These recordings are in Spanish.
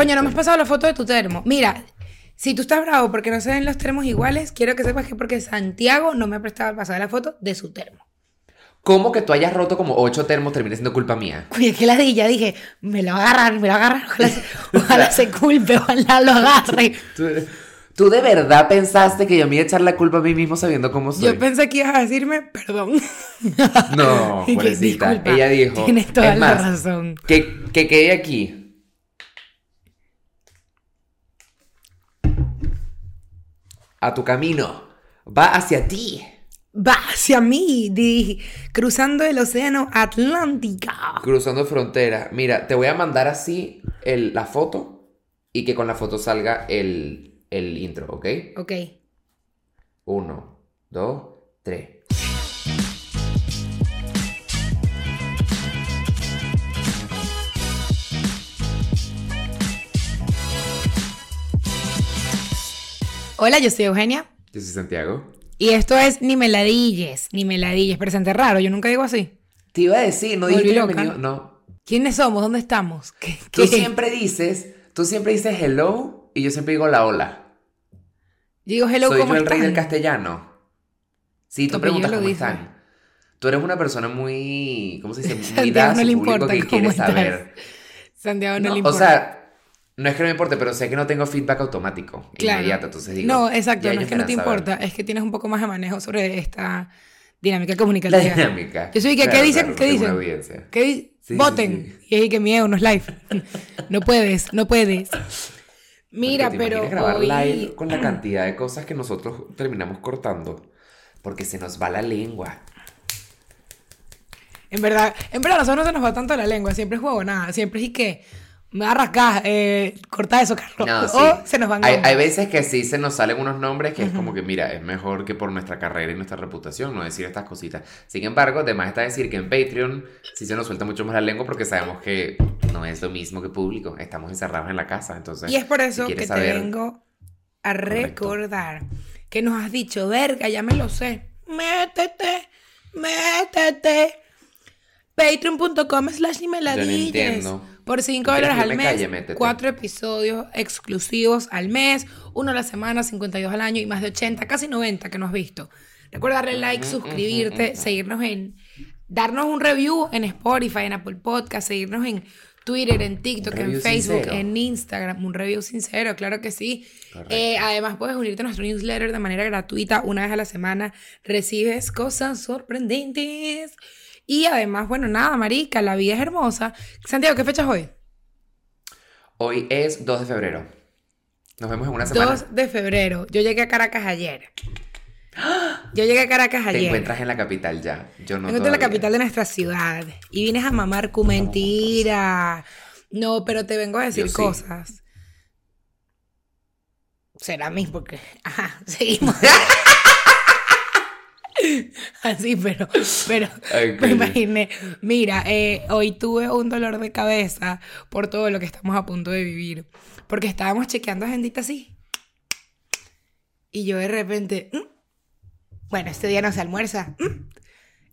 Coño, no me has pasado la foto de tu termo. Mira, si tú estás bravo porque no se ven los termos iguales, quiero que sepas que porque Santiago no me ha prestado pasar la foto de su termo. ¿Cómo que tú hayas roto como ocho termos termina siendo culpa mía? Oye, que ladilla, dije, me lo va a agarrar, me lo va a agarrar, ojalá, se, ojalá se culpe, ojalá lo agarre. ¿Tú, tú de verdad pensaste que yo me iba a echar la culpa a mí mismo sabiendo cómo soy? Yo pensé que ibas a decirme perdón. No, pobrecita. Ella dijo. Tienes toda la más, razón. Que, que quede aquí. A tu camino. Va hacia ti. Va hacia mí, di- cruzando el océano Atlántico. Cruzando frontera. Mira, te voy a mandar así el- la foto y que con la foto salga el, el intro, ¿ok? Ok. Uno, dos, tres. Hola, yo soy Eugenia. Yo soy Santiago. Y esto es Ni Meladilles, Ni Meladilles. Presente raro, yo nunca digo así. Te iba a decir, no loca. bienvenido. No. ¿Quiénes somos? ¿Dónde estamos? ¿Qué? Tú qué? siempre dices, tú siempre dices hello y yo siempre digo la hola. Digo hello, Soy ¿cómo yo el rey del castellano. Sí, tú preguntas lo cómo dice. están. Tú eres una persona muy, ¿cómo se dice? Muy Santiago dada no le importa que quiere saber. Santiago no, No, le o importa. sea, no es que no me importe, pero sé que no tengo feedback automático, Claro. inmediato, entonces digo. no, exacto, no es que no te importa, es que tienes un poco más de manejo sobre esta dinámica La comunicativa. dinámica. Yo soy que, ¿qué Claro, dicen? claro, ¿Qué dicen? ¿Qué di- Sí, sí, Voten. sí. Y ahí que miedo, no es live. no puedes, no puedes. Mira, ¿te pero grabar hoy... live con la cantidad de cosas que nosotros terminamos cortando. Porque se nos va la lengua. En verdad, en verdad, a nosotros no se nos va tanto la lengua, siempre es juego, nada, siempre es y que me va a rascar, eh, corta eso, Carlos. No, sí. O se nos van hay, gomas. hay veces que sí se nos salen unos nombres que es como que, mira, es mejor que por nuestra carrera y nuestra reputación no decir estas cositas. Sin embargo, además está decir que en Patreon sí se nos suelta mucho más la lengua porque sabemos que no es lo mismo que público. Estamos encerrados en la casa, entonces. Y es por eso si que quieres te saber- vengo a Correcto. recordar que nos has dicho, verga, ya me lo sé. Métete, métete. Patreon.com slash ni me la no entiendo. Por 5 ¿Tú quieres dólares al me mes, calle? Cuatro episodios exclusivos al mes, uno a la semana, 52 al año y más de 80, casi 90 que no has visto. Recuerda darle like, suscribirte, seguirnos en, darnos un review en Spotify, en Apple Podcast, seguirnos en Twitter, en TikTok, en Facebook, sincero. en Instagram, un review sincero, claro que sí. Eh, además puedes unirte a nuestro newsletter de manera gratuita una vez a la semana, recibes cosas sorprendentes. Y además, bueno, nada, marica, la vida es hermosa. Santiago, ¿qué fecha es hoy? Hoy es 2 de febrero. Nos vemos en una semana. 2 de febrero. Yo llegué a Caracas ayer. Yo llegué a Caracas Te ayer. encuentras en la capital ya. Yo no de la capital de nuestra ciudad. Y vienes a mamar cu mentira. No, pero te vengo a decir Yo sí. cosas. Será mí, porque. Ajá, seguimos. Así, pero, pero me imaginé. Mira, eh, hoy tuve un dolor de cabeza por todo lo que estamos a punto de vivir. Porque estábamos chequeando agendita así. Y yo de repente. "Mm, Bueno, este día no se almuerza. Mm,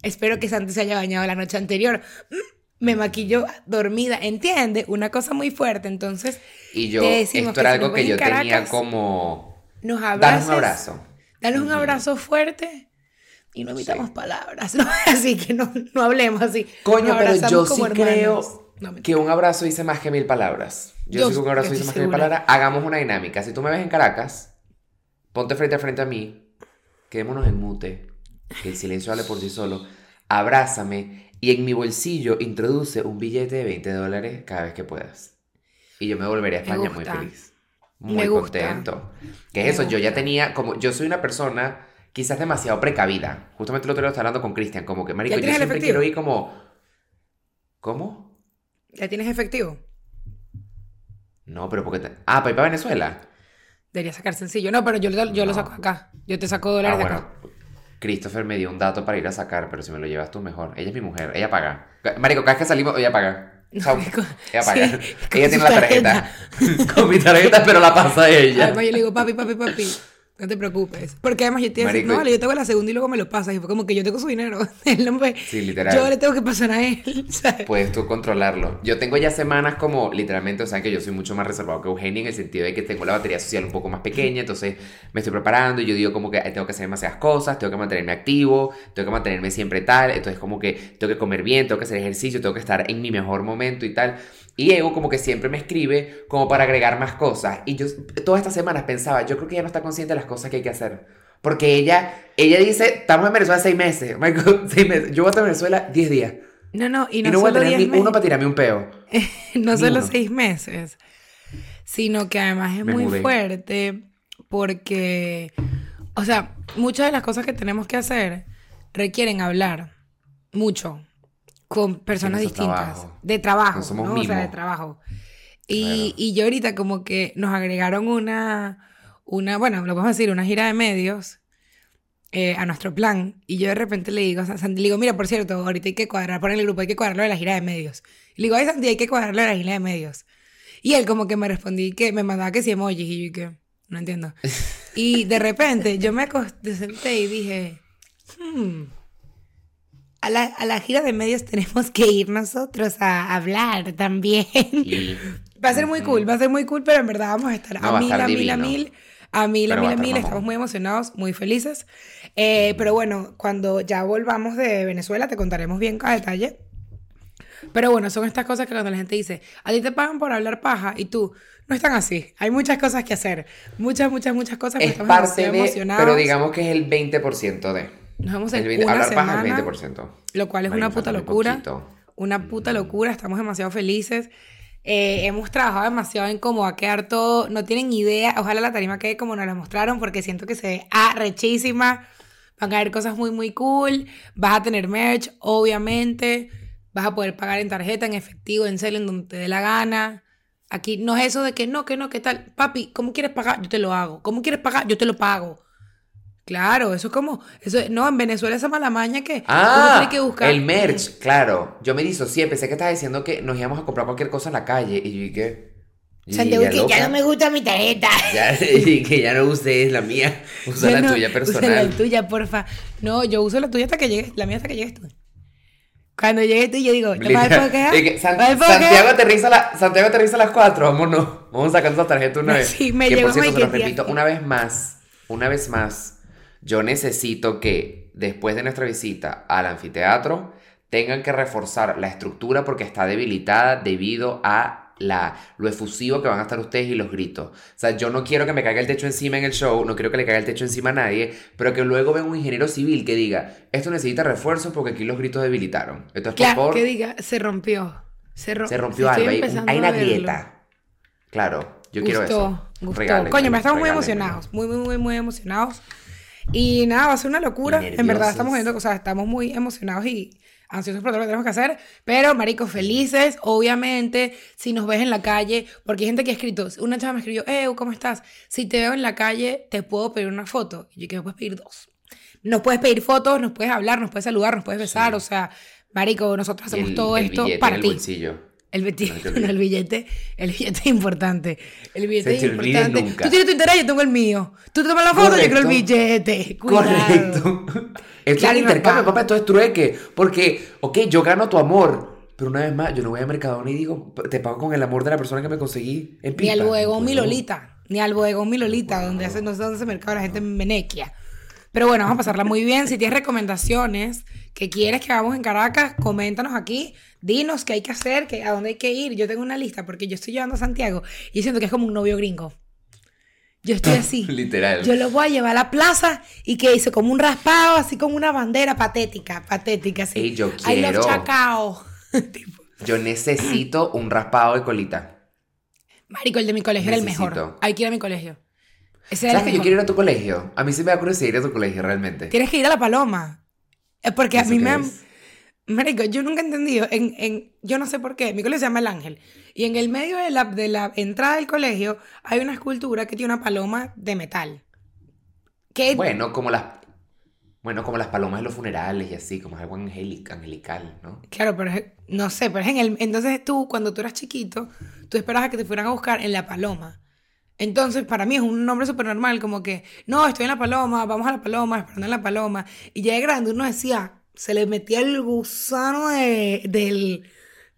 Espero que Santi se haya bañado la noche anterior. Mm, Me maquilló dormida, ¿entiende? Una cosa muy fuerte. Entonces, Y yo, esto era algo que yo en tenía como. nos Danos abraces, un abrazo. Danos un abrazo fuerte y no evitamos palabras, ¿no? Así que no, no hablemos así. Coño, pero yo sí hermanos. creo No, que un abrazo dice más que mil palabras. Yo, Yo- sí que un abrazo dice más que mil segura. palabras. Hagamos una dinámica. Si tú me ves en Caracas, ponte frente a frente a mí, quedémonos en mute, que el silencio hable por sí solo, abrázame y en mi bolsillo introduce un billete de 20 dólares cada vez que puedas. Y yo me volveré a Me España muy gusta. feliz. Me Muy gusta. contento. Me es eso, yo ya gusta. tenía, como yo soy una persona quizás demasiado precavida. Justamente el otro día estaba hablando con Cristian, como que, marico, yo siempre efectivo? quiero ir como... ¿Cómo? ¿Ya tienes efectivo? No, pero porque... Te... Ah, para ir para Venezuela. Debería sacar sencillo. No, pero yo, lo- yo lo saco acá. Yo te saco Ah, dólares de acá. Christopher me dio un dato para ir a sacar, pero si me lo llevas tú mejor. Ella es mi mujer, ella paga. Marico, cada vez que salimos, ella paga. Chau. Con- Ella paga. sí, ella tiene la tarjeta. con mi tarjeta, pero la pasa ella. Además yo le digo, papi, papi, papi. No te preocupes. Porque además yo te iba a decir, no, vale, yo tengo la segunda y luego me lo pasas. Y fue como que yo tengo su dinero. Él no Sí, literal. Yo le tengo que pasar a él. ¿sabes? Puedes tú controlarlo. Yo tengo ya semanas como, literalmente, o sea, que yo soy mucho más reservado que Eugenia en el sentido de que tengo la batería social un poco más pequeña, entonces me estoy preparando y yo digo como que tengo que hacer demasiadas cosas, tengo que mantenerme activo, tengo que mantenerme siempre tal, entonces como que tengo que comer bien, tengo que hacer ejercicio, tengo que estar en mi mejor momento y tal. Y Evo como que siempre me escribe como para agregar más cosas. Y yo todas estas semanas pensaba, yo creo que ella no está consciente de las cosas que hay que hacer. Porque ella, ella dice, estamos en Venezuela seis meses. Marico, seis meses. Yo voy a estar en Venezuela diez días. No, no, y Y no, no, voy a solo tener 10 ni uno meses. para tirarme un peo. no Ni solo uno. seis meses, sino que además es Me muy mudé. fuerte porque, o sea, muchas de las cosas que tenemos que hacer requieren hablar mucho con personas distintas, trabajo. de trabajo, No somos ¿no? O sea, de trabajo. Y, Claro. y yo ahorita como que nos agregaron una, una, bueno, lo podemos decir, una gira de medios eh, a nuestro plan. Y yo de repente le digo a Santi, le digo, mira, por cierto, ahorita hay que cuadrar, por el grupo hay que cuadrarlo de la gira de medios. Y le digo, ay, Santi, hay que cuadrarlo de la gira de medios. Y él como que me respondí que me mandaba que sí emojis y yo que no entiendo. Y de repente yo me acosté senté y dije, hmm, a la, a la gira de medios tenemos que ir nosotros a hablar también. Y- Va a ser muy cool, va a ser muy cool, pero en verdad vamos a estar No, a a mil, estar a mil, a mil, a mil, a Pero va mil, a a mil. mamón. Estamos muy emocionados, muy felices. Eh, pero bueno, cuando ya volvamos de Venezuela te contaremos bien cada detalle. Pero bueno, son estas cosas que cuando la gente dice, a ti te pagan por hablar paja y tú, no están así. Hay muchas cosas que hacer. Muchas, muchas, muchas cosas. Es estamos parte de, pero digamos que es el 20% de. Nos vamos El en 20 una hablar paja semana, es el 20%. lo cual es una puta locura. poquito. Una puta locura, estamos demasiado felices. Eh, hemos trabajado demasiado en cómo va a quedar todo. No tienen idea. Ojalá la tarima quede como nos la mostraron, porque siento que se ve arrechísima. Van a haber cosas muy, muy cool. Vas a tener merch, obviamente. Vas a poder pagar en tarjeta, en efectivo, en cel, en donde te dé la gana. Aquí no es eso de que no, que no, que tal. Papi, ¿cómo quieres pagar? Yo te lo hago. ¿Cómo quieres pagar? Yo te lo pago. Claro, eso es como. Eso, no, en Venezuela esa mala maña que. uno Ah, tiene que buscar. el merch, claro. Yo me disocié, pensé que estabas diciendo que nos íbamos a comprar cualquier cosa en la calle. Y yo dije, Santiago, ya que ya no me gusta mi tarjeta. Ya, y que ya no uses la mía, usa la no, tuya Usa personal. la tuya, porfa. No, yo uso la tuya hasta que llegues, la mía hasta que llegues tú. Cuando llegues tú, yo digo, ¿te vas a a Santiago, aterriza la, Santiago aterriza a las 4, vámonos. Vamos sacando esa tarjeta una No, vez. sí, me que llegó por cierto, se Mike, repito, una vez más, una vez más, yo necesito que después de nuestra visita al anfiteatro tengan que reforzar la estructura porque está debilitada debido a la, lo efusivo que van a estar ustedes y los gritos. O sea, yo no quiero que me caiga el techo encima en el show, no quiero que le caiga el techo encima a nadie, pero que luego venga un ingeniero civil que diga, esto necesita refuerzo porque aquí los gritos debilitaron. Entonces, por Claro, favor, que diga, se rompió. Se, ro- se rompió algo, hay, hay una grieta. Claro, yo quiero Gustó, eso. Gustó. Coño, me estamos muy emocionados. Muy, muy, muy, muy emocionados. Y nada, va a ser una locura. En verdad estamos viendo, o sea, estamos muy emocionados y ansiosos por todo lo que tenemos que hacer. Pero, marico, felices, obviamente, si nos ves en la calle, porque hay gente que ha escrito, una chava me escribió, eh, ¿cómo estás? Si te veo en la calle, te puedo pedir una foto. Y yo que me puedes pedir dos. Nos puedes pedir fotos, nos puedes hablar, nos puedes saludar, nos puedes besar, o sea, marico, nosotros hacemos el- todo el esto para ti. El, billete, No el billete, el billete es importante. El billete es importante. nunca. Tú tienes tu interés, yo tengo el mío. Tú te tomas la foto, yo quiero el Correcto. billete. Cuidado. Correcto. Esto Claro, es un intercambio, papá, esto es trueque. Porque, ok, yo gano tu amor. Pero una vez más, yo no voy a Mercadona y digo, te pago con el amor de la persona que me conseguí en Ni pipa. al bodegón mi. Lolita. Ni al bodegón mi Lolita, donde hace, no sé dónde se mercado la gente en Venequia. Pero bueno, vamos a pasarla muy bien. Si tienes recomendaciones que quieres que hagamos en Caracas, coméntanos aquí. Dinos qué hay que hacer, que, a dónde hay que ir. Yo tengo una lista porque yo estoy llevando a Santiago y siento que es como un novio gringo. Yo estoy así. Literal. Yo lo voy a llevar a la plaza y que hice como un raspado, así como una bandera patética, patética, así. Ey, yo I love quiero. Chacao. Tipo, Yo necesito un raspado de colita. Marico, el de mi colegio era el Necesito. mejor. Hay que ir a mi colegio. ¿Sabes que yo quiero ir a tu colegio? A mí sí me da curiosidad ir a tu colegio, realmente. Tienes que ir a la paloma. Es porque a ¿Eso mí me... es? Marico, yo nunca he entendido. En, en, yo no sé por qué. Mi colegio se llama El Ángel. Y en el medio de la, de la entrada del colegio hay una escultura que tiene una paloma de metal. Que Bueno, como las... Bueno, como las palomas de los funerales y así, como es algo angelical, ¿no? Claro, pero es- no sé, pero es en el. Entonces tú, cuando tú eras chiquito, tú esperabas a que te fueran a buscar en la paloma. Entonces, para mí es un nombre súper normal, como que, no, estoy en la paloma, vamos a la paloma, esperando en la paloma. Y ya de grande uno decía, se le metía el gusano de, del,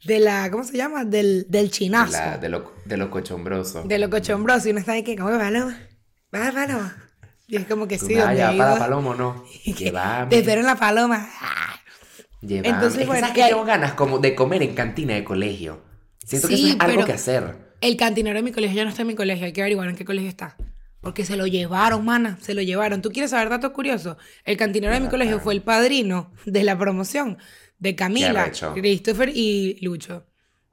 de la, ¿cómo se llama? Del, del chinazo. La- de, lo, de lo cochombroso. De lo cochombroso. Y uno está ahí que, ¿cómo que paloma? ¿Va paloma? Y es como que sí, donde he para la paloma o no. Llévame. Te espero en la paloma. Llévame. Entonces, Es bueno, ¿sabes que que hay- tengo ganas como de comer en cantina de colegio. Siento que eso es algo pero- que hacer. El cantinero de mi colegio ya no está en mi colegio. Hay que averiguar en qué colegio está. Porque se lo llevaron, mana. Se lo llevaron. ¿Tú quieres saber datos curiosos? El cantinero de mi Ajá. colegio fue el padrino de la promoción de Camila. Christopher y Lucho.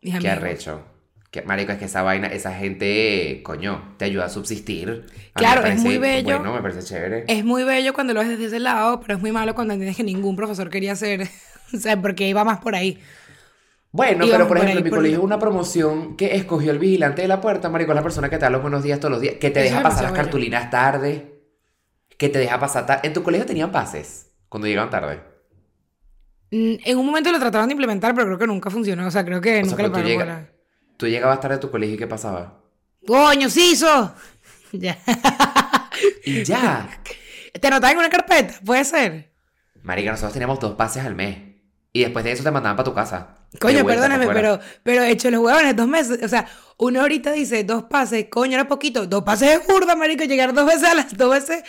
Mis Qué amigos. arrecho. Qué, marico, es que esa vaina, esa gente, coño, te ayuda a subsistir. A Claro, es muy bello. Bueno, me parece chévere. Es muy bello cuando lo ves desde ese lado, pero es muy malo cuando entiendes que ningún profesor quería ser. o sea, porque iba más por ahí. Bueno, pero por por ejemplo, ahí, en mi por- colegio hubo una promoción que escogió el vigilante de la puerta, marico, es la persona que te da los buenos días todos los días, que te Eso deja pasar las cartulinas tarde, que te deja pasar tarde. ¿En tu colegio tenían pases cuando llegaban tarde? Mm, En un momento lo trataron de implementar, pero creo que nunca funcionó. O sea, creo que O nunca pero le llega- tú llegabas tarde a tu colegio y ¿qué pasaba? ¡Coño, sí hizo! ya. Y ya. ¿Te anotaban en una carpeta? Puede ser. Marica, nosotros teníamos dos pases al mes. Y después de eso te mandaban para tu casa. Coño, vuelta perdóname, pero, pero hecho los huevones dos meses. O sea, uno ahorita dice dos pases, coño, era poquito. Dos pases es burda, marico. Llegar dos veces a las dos veces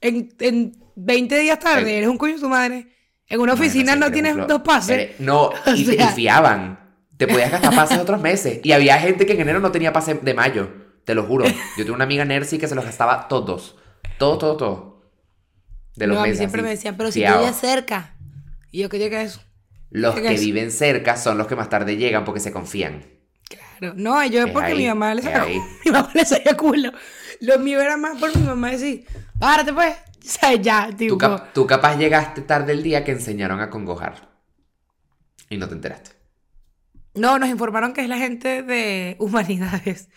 en, en 20 días tarde. El- Eres un coño su madre. En una oficina no tienes un dos pases. Pero- no, y, sea- y fiaban. Te podías gastar pases otros meses. Y había gente que en enero no tenía pase de mayo. Te lo juro. Yo tengo una amiga Nercy que se los gastaba todos. Todos, todos, todos. De los no, a mí siempre así, me decían, pero si tú vives cerca. Y yo, ¿qué digo que es? Los ¿qué que viven cerca son los que más tarde llegan porque se confían. Claro. No, yo Es porque ahí, mi mamá le ahí. mi mamá le salía culo. Lo mío era más por mi mamá decir, párate pues. O sea, ya, tipo. Tú, cap- tú capaz llegaste tarde el día que enseñaron a congojar. Y no te enteraste. No, nos informaron que es la gente de humanidades.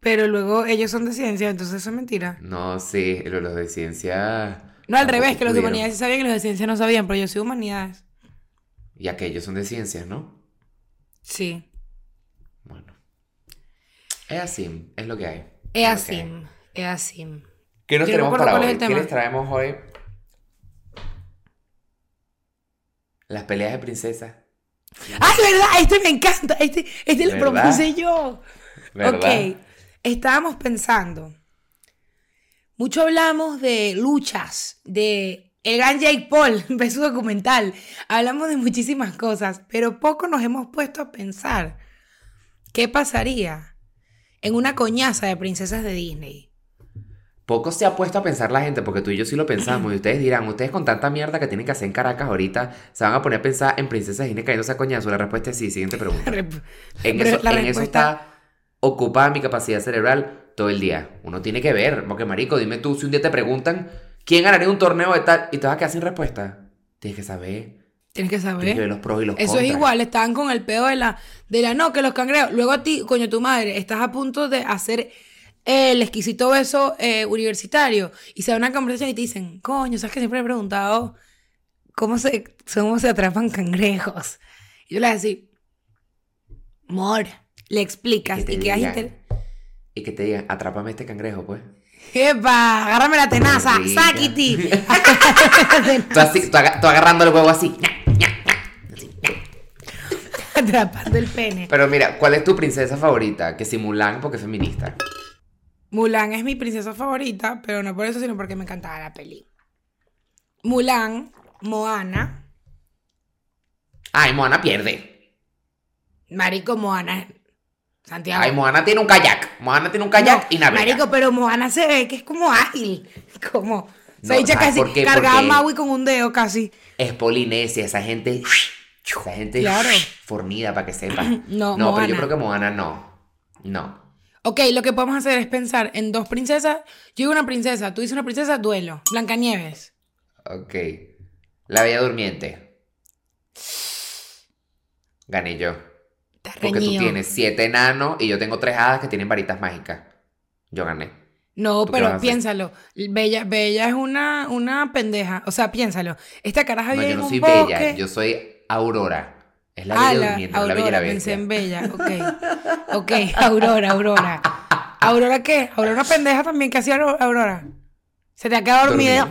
Pero luego ellos son de ciencia, entonces eso es mentira. No, sí, lo- los de ciencia. No, al revés, que los de humanidades sí sabían y los de ciencia no sabían, pero yo soy humanidades. Y aquellos son de ciencias, ¿no? Sí. Bueno. Es así, es lo que hay. Es así. Es así. ¿Qué nos Yo tenemos para hoy? ¿Qué les traemos hoy? Las peleas de princesas. ¡Ay, verdad! Este me encanta. Este, este lo propuse yo. ¿Verdad? Ok. Estábamos pensando. Mucho hablamos de luchas, de el gran Jake Paul, ve su documental. Hablamos de muchísimas cosas, pero poco nos hemos puesto a pensar qué pasaría en una coñaza de princesas de Disney. Poco se ha puesto a pensar la gente, porque tú y yo sí lo pensamos. Y ustedes dirán, ustedes con tanta mierda que tienen que hacer en Caracas ahorita, se van a poner a pensar en princesas Disney cayéndose a coñazo. La respuesta es sí. Siguiente pregunta. En, eso, la en eso está ocupada mi capacidad cerebral todo el día. Uno tiene que ver, porque marico, dime tú, si un día te preguntan quién ganaría un torneo de tal y te vas a quedar sin respuesta, tienes que saber, Tienes que tienes que ver saber. los pros y los Eso contras. es igual, estaban con el pedo de la, de la no, que los cangrejos. Luego a ti, coño, tu madre, estás a punto de hacer el exquisito beso eh, universitario y se da una conversación y te dicen, coño, ¿sabes que siempre he preguntado cómo se, cómo se atrapan cangrejos? Y yo le voy a decir, Mor, le explicas Que te y quedas digan. inter... Y que te digan, atrápame este cangrejo, pues. ¡Epa! ¡Agárrame la tenaza! Rica. ¡Sáquiti! Tú, así, tú, aga- tú agarrando el huevo así. Atrapando el pene. Pero mira, ¿cuál es tu princesa favorita? Que si Mulan, porque es feminista. Mulan es mi princesa favorita, pero no por eso, sino porque me encantaba la peli. Mulan, Moana, Ay, Moana pierde. Marico Moana, Santiago. Ay, Moana tiene un kayak. Moana tiene un kayak No, y navega. Marico, pero Moana se ve que es como ágil. Como. No, se ¿sabes casi cargaba a Maui con un dedo casi. Es Polinesia, esa gente. Esa gente Claro. fornida para que sepa. No, no pero yo Moana. creo que Moana no. No. Ok, lo que podemos hacer es pensar en dos princesas. Yo digo una princesa, tú dices una princesa, duelo. Blancanieves. Ok. La Bella Durmiente. Gané yo. Porque tú tienes siete enanos y yo tengo tres hadas que tienen varitas mágicas. Yo gané. No, ¿Tú qué vas a pero piénsalo. Bella, Bella es una, una pendeja. O sea, piénsalo. Esta caraja No, vive yo en no un soy bosque. bella, yo soy Aurora. Es la ah, Bella la Durmiente, no la Aurora, Bella la pensé en Bella. Ok. Ok, Aurora, Aurora. ¿Aurora qué? ¿Aurora pendeja también? ¿Qué hacía Auro- Aurora? Se te ha quedado dormida.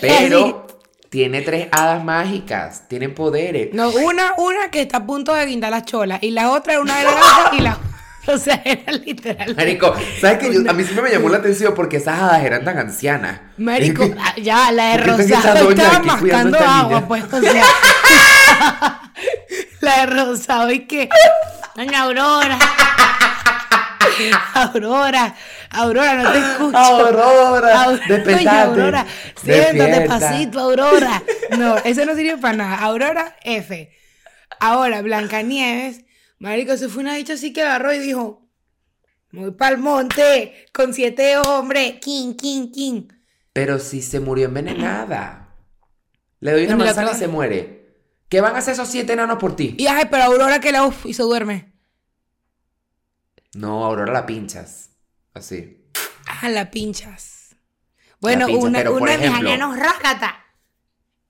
Pero tiene tres hadas mágicas, tienen poderes. No, una, una que está a punto de guindar las cholas. Y la otra era una de las y la O sea, era literal. Marico, ¿sabes qué? Yo- a mí siempre me llamó la atención porque esas hadas eran tan ancianas. Marico, ah, ya, la de ¿Por qué están Rosado estaba mascando agua, niña? pues, o sea. la de Rosado, ¿y qué? Doña Aurora. Aurora, Aurora, no te escucho. Aurora, Aurora, despertate, Aurora, siéntate, pasito, Aurora. No, eso no sirve para nada. Aurora, F. Ahora, Blancanieves, marico, se fue una dicha así que agarró y dijo, voy pa'l monte, con siete hombres, king, king, king. Pero si se murió envenenada. Le doy una la manzana y se muere. ¿Qué van a hacer esos siete enanos por ti? Y ay, pero Aurora que la uf, y se duerme. No, Aurora la pinchas. Así. Ah, la pinchas. Bueno, pinchas, una, pero, de mis rácata.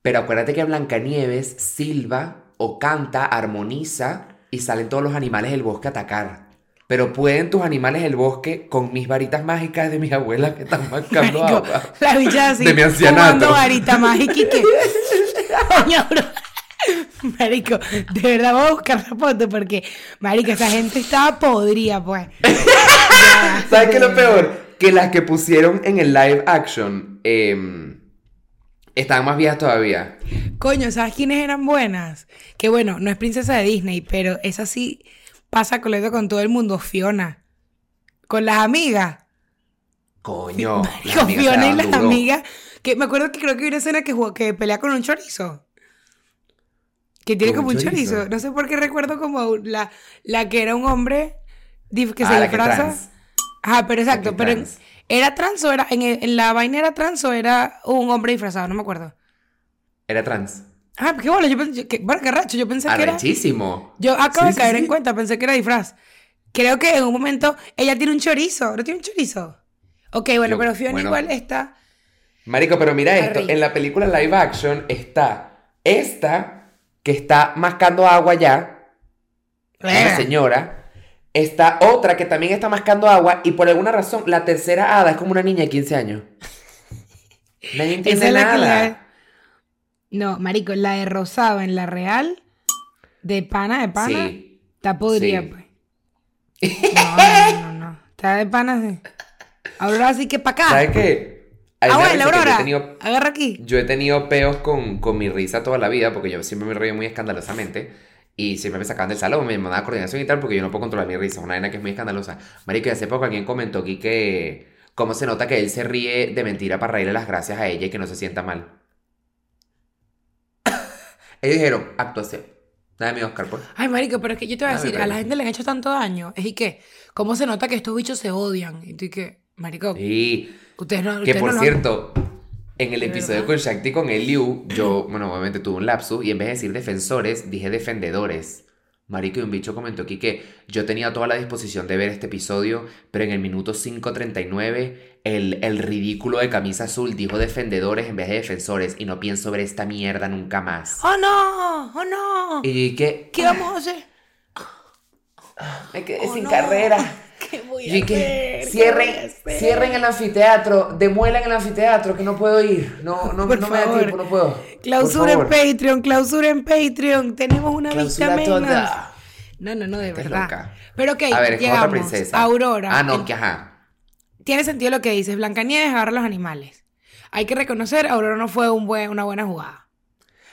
Pero acuérdate que Blancanieves silba o canta, armoniza y salen todos los animales del bosque a atacar. Pero pueden tus animales del bosque con mis varitas mágicas de mis abuelas que están mascando Marico, agua. la bicha así. De mi ancianato. varita mágica y que. Doña Aurora. Marico, de verdad vamos a buscar la foto porque, Marico, esa gente estaba podrida, pues. Ya, ¿Sabes qué es lo peor? Que las que pusieron en el live action em, están más viejas todavía. Coño, ¿sabes quiénes eran buenas? Que bueno, no es princesa de Disney, pero esa sí pasa coleto con todo el mundo, Fiona. Con las amigas. Coño. las amigas Fiona y las duro. amigas. Que me acuerdo que creo que hay una escena que, jugó- que pelea con un chorizo. Que tiene ¿Con como un chorizo. chorizo? No sé por qué recuerdo como la, la que era un hombre que Ah, se que disfraza. Ajá, pero exacto. Pero en- era trans o era. En, la vaina era trans o era un hombre disfrazado, no me acuerdo. Era trans. Ah, qué bueno, yo pensé que. Bueno, qué racho, yo pensé que era. Yo acabo Sí, de caer sí. en cuenta, pensé que era disfraz. Creo que en un momento ella tiene un chorizo. ¿No tiene un chorizo? Ok, bueno, Yo- pero Fiona bueno. igual está. Marico, pero mira esto. En la película live action está esta que está mascando agua ya. Una señora. Está otra que también está mascando agua. Y por alguna razón, la tercera hada es como una niña de 15 años. Nadie entiende es nada. la- No, marico, la de rosado en la real, de pana, de pana, Sí. está podrida, Sí. pues. No, no, no, no. Está de pana, sí. Aurora sí que para acá. ¿Sabes qué? Ah, bueno, yo he Aurora, tenido- agarra aquí. Yo he tenido peos con, con mi risa toda la vida, porque yo siempre me río muy escandalosamente. Y siempre me sacaban del salón, me mandaban coordinación y tal, porque yo no puedo controlar mi risa. Una vaina que es muy escandalosa. Marico, hace poco alguien comentó aquí que. ¿Cómo se nota que él se ríe de mentira para reírle las gracias a ella y que no se sienta mal? Ellos dijeron, actuación. Dame mi Oscar, pues. Ay, marico, pero es que yo te voy a Dame decir, a la pena. gente le han hecho tanto daño. Es y que, ¿cómo se nota que estos bichos se odian? Y tú y que, marico, Y ustedes no... que ustedes por no lo- cierto, en el ¿De episodio con Shakti con Eliu, yo, bueno, obviamente tuve un lapsus y en vez de decir defensores, dije defendedores. Marico, y un bicho comentó aquí que yo tenía toda la disposición de ver este episodio, pero en el minuto 5.39 el, el ridículo de camisa azul dijo defendedores en vez de defensores y no pienso ver esta mierda nunca más. ¡Oh, no! ¡Oh, no! Y que ¿Qué vamos a hacer? me quedé Oh, sin no. carrera. ¿Qué voy Y a que hacer? ¿Qué cierren, voy a hacer? cierren el anfiteatro, demuelan el anfiteatro, que no puedo ir. No, no, Por no me da tiempo, no puedo. Clausura en. Patreon, clausura en Patreon. Tenemos una Clausura vista menos. toda. No, no, no, de Estás verdad. loca. Pero ok, A ver, es llegamos. otra princesa. Aurora. Ah, no, El- que ajá. Tiene sentido lo que dices. Blancanieves agarra a los animales. Hay que reconocer, Aurora no fue un buen, una buena jugada.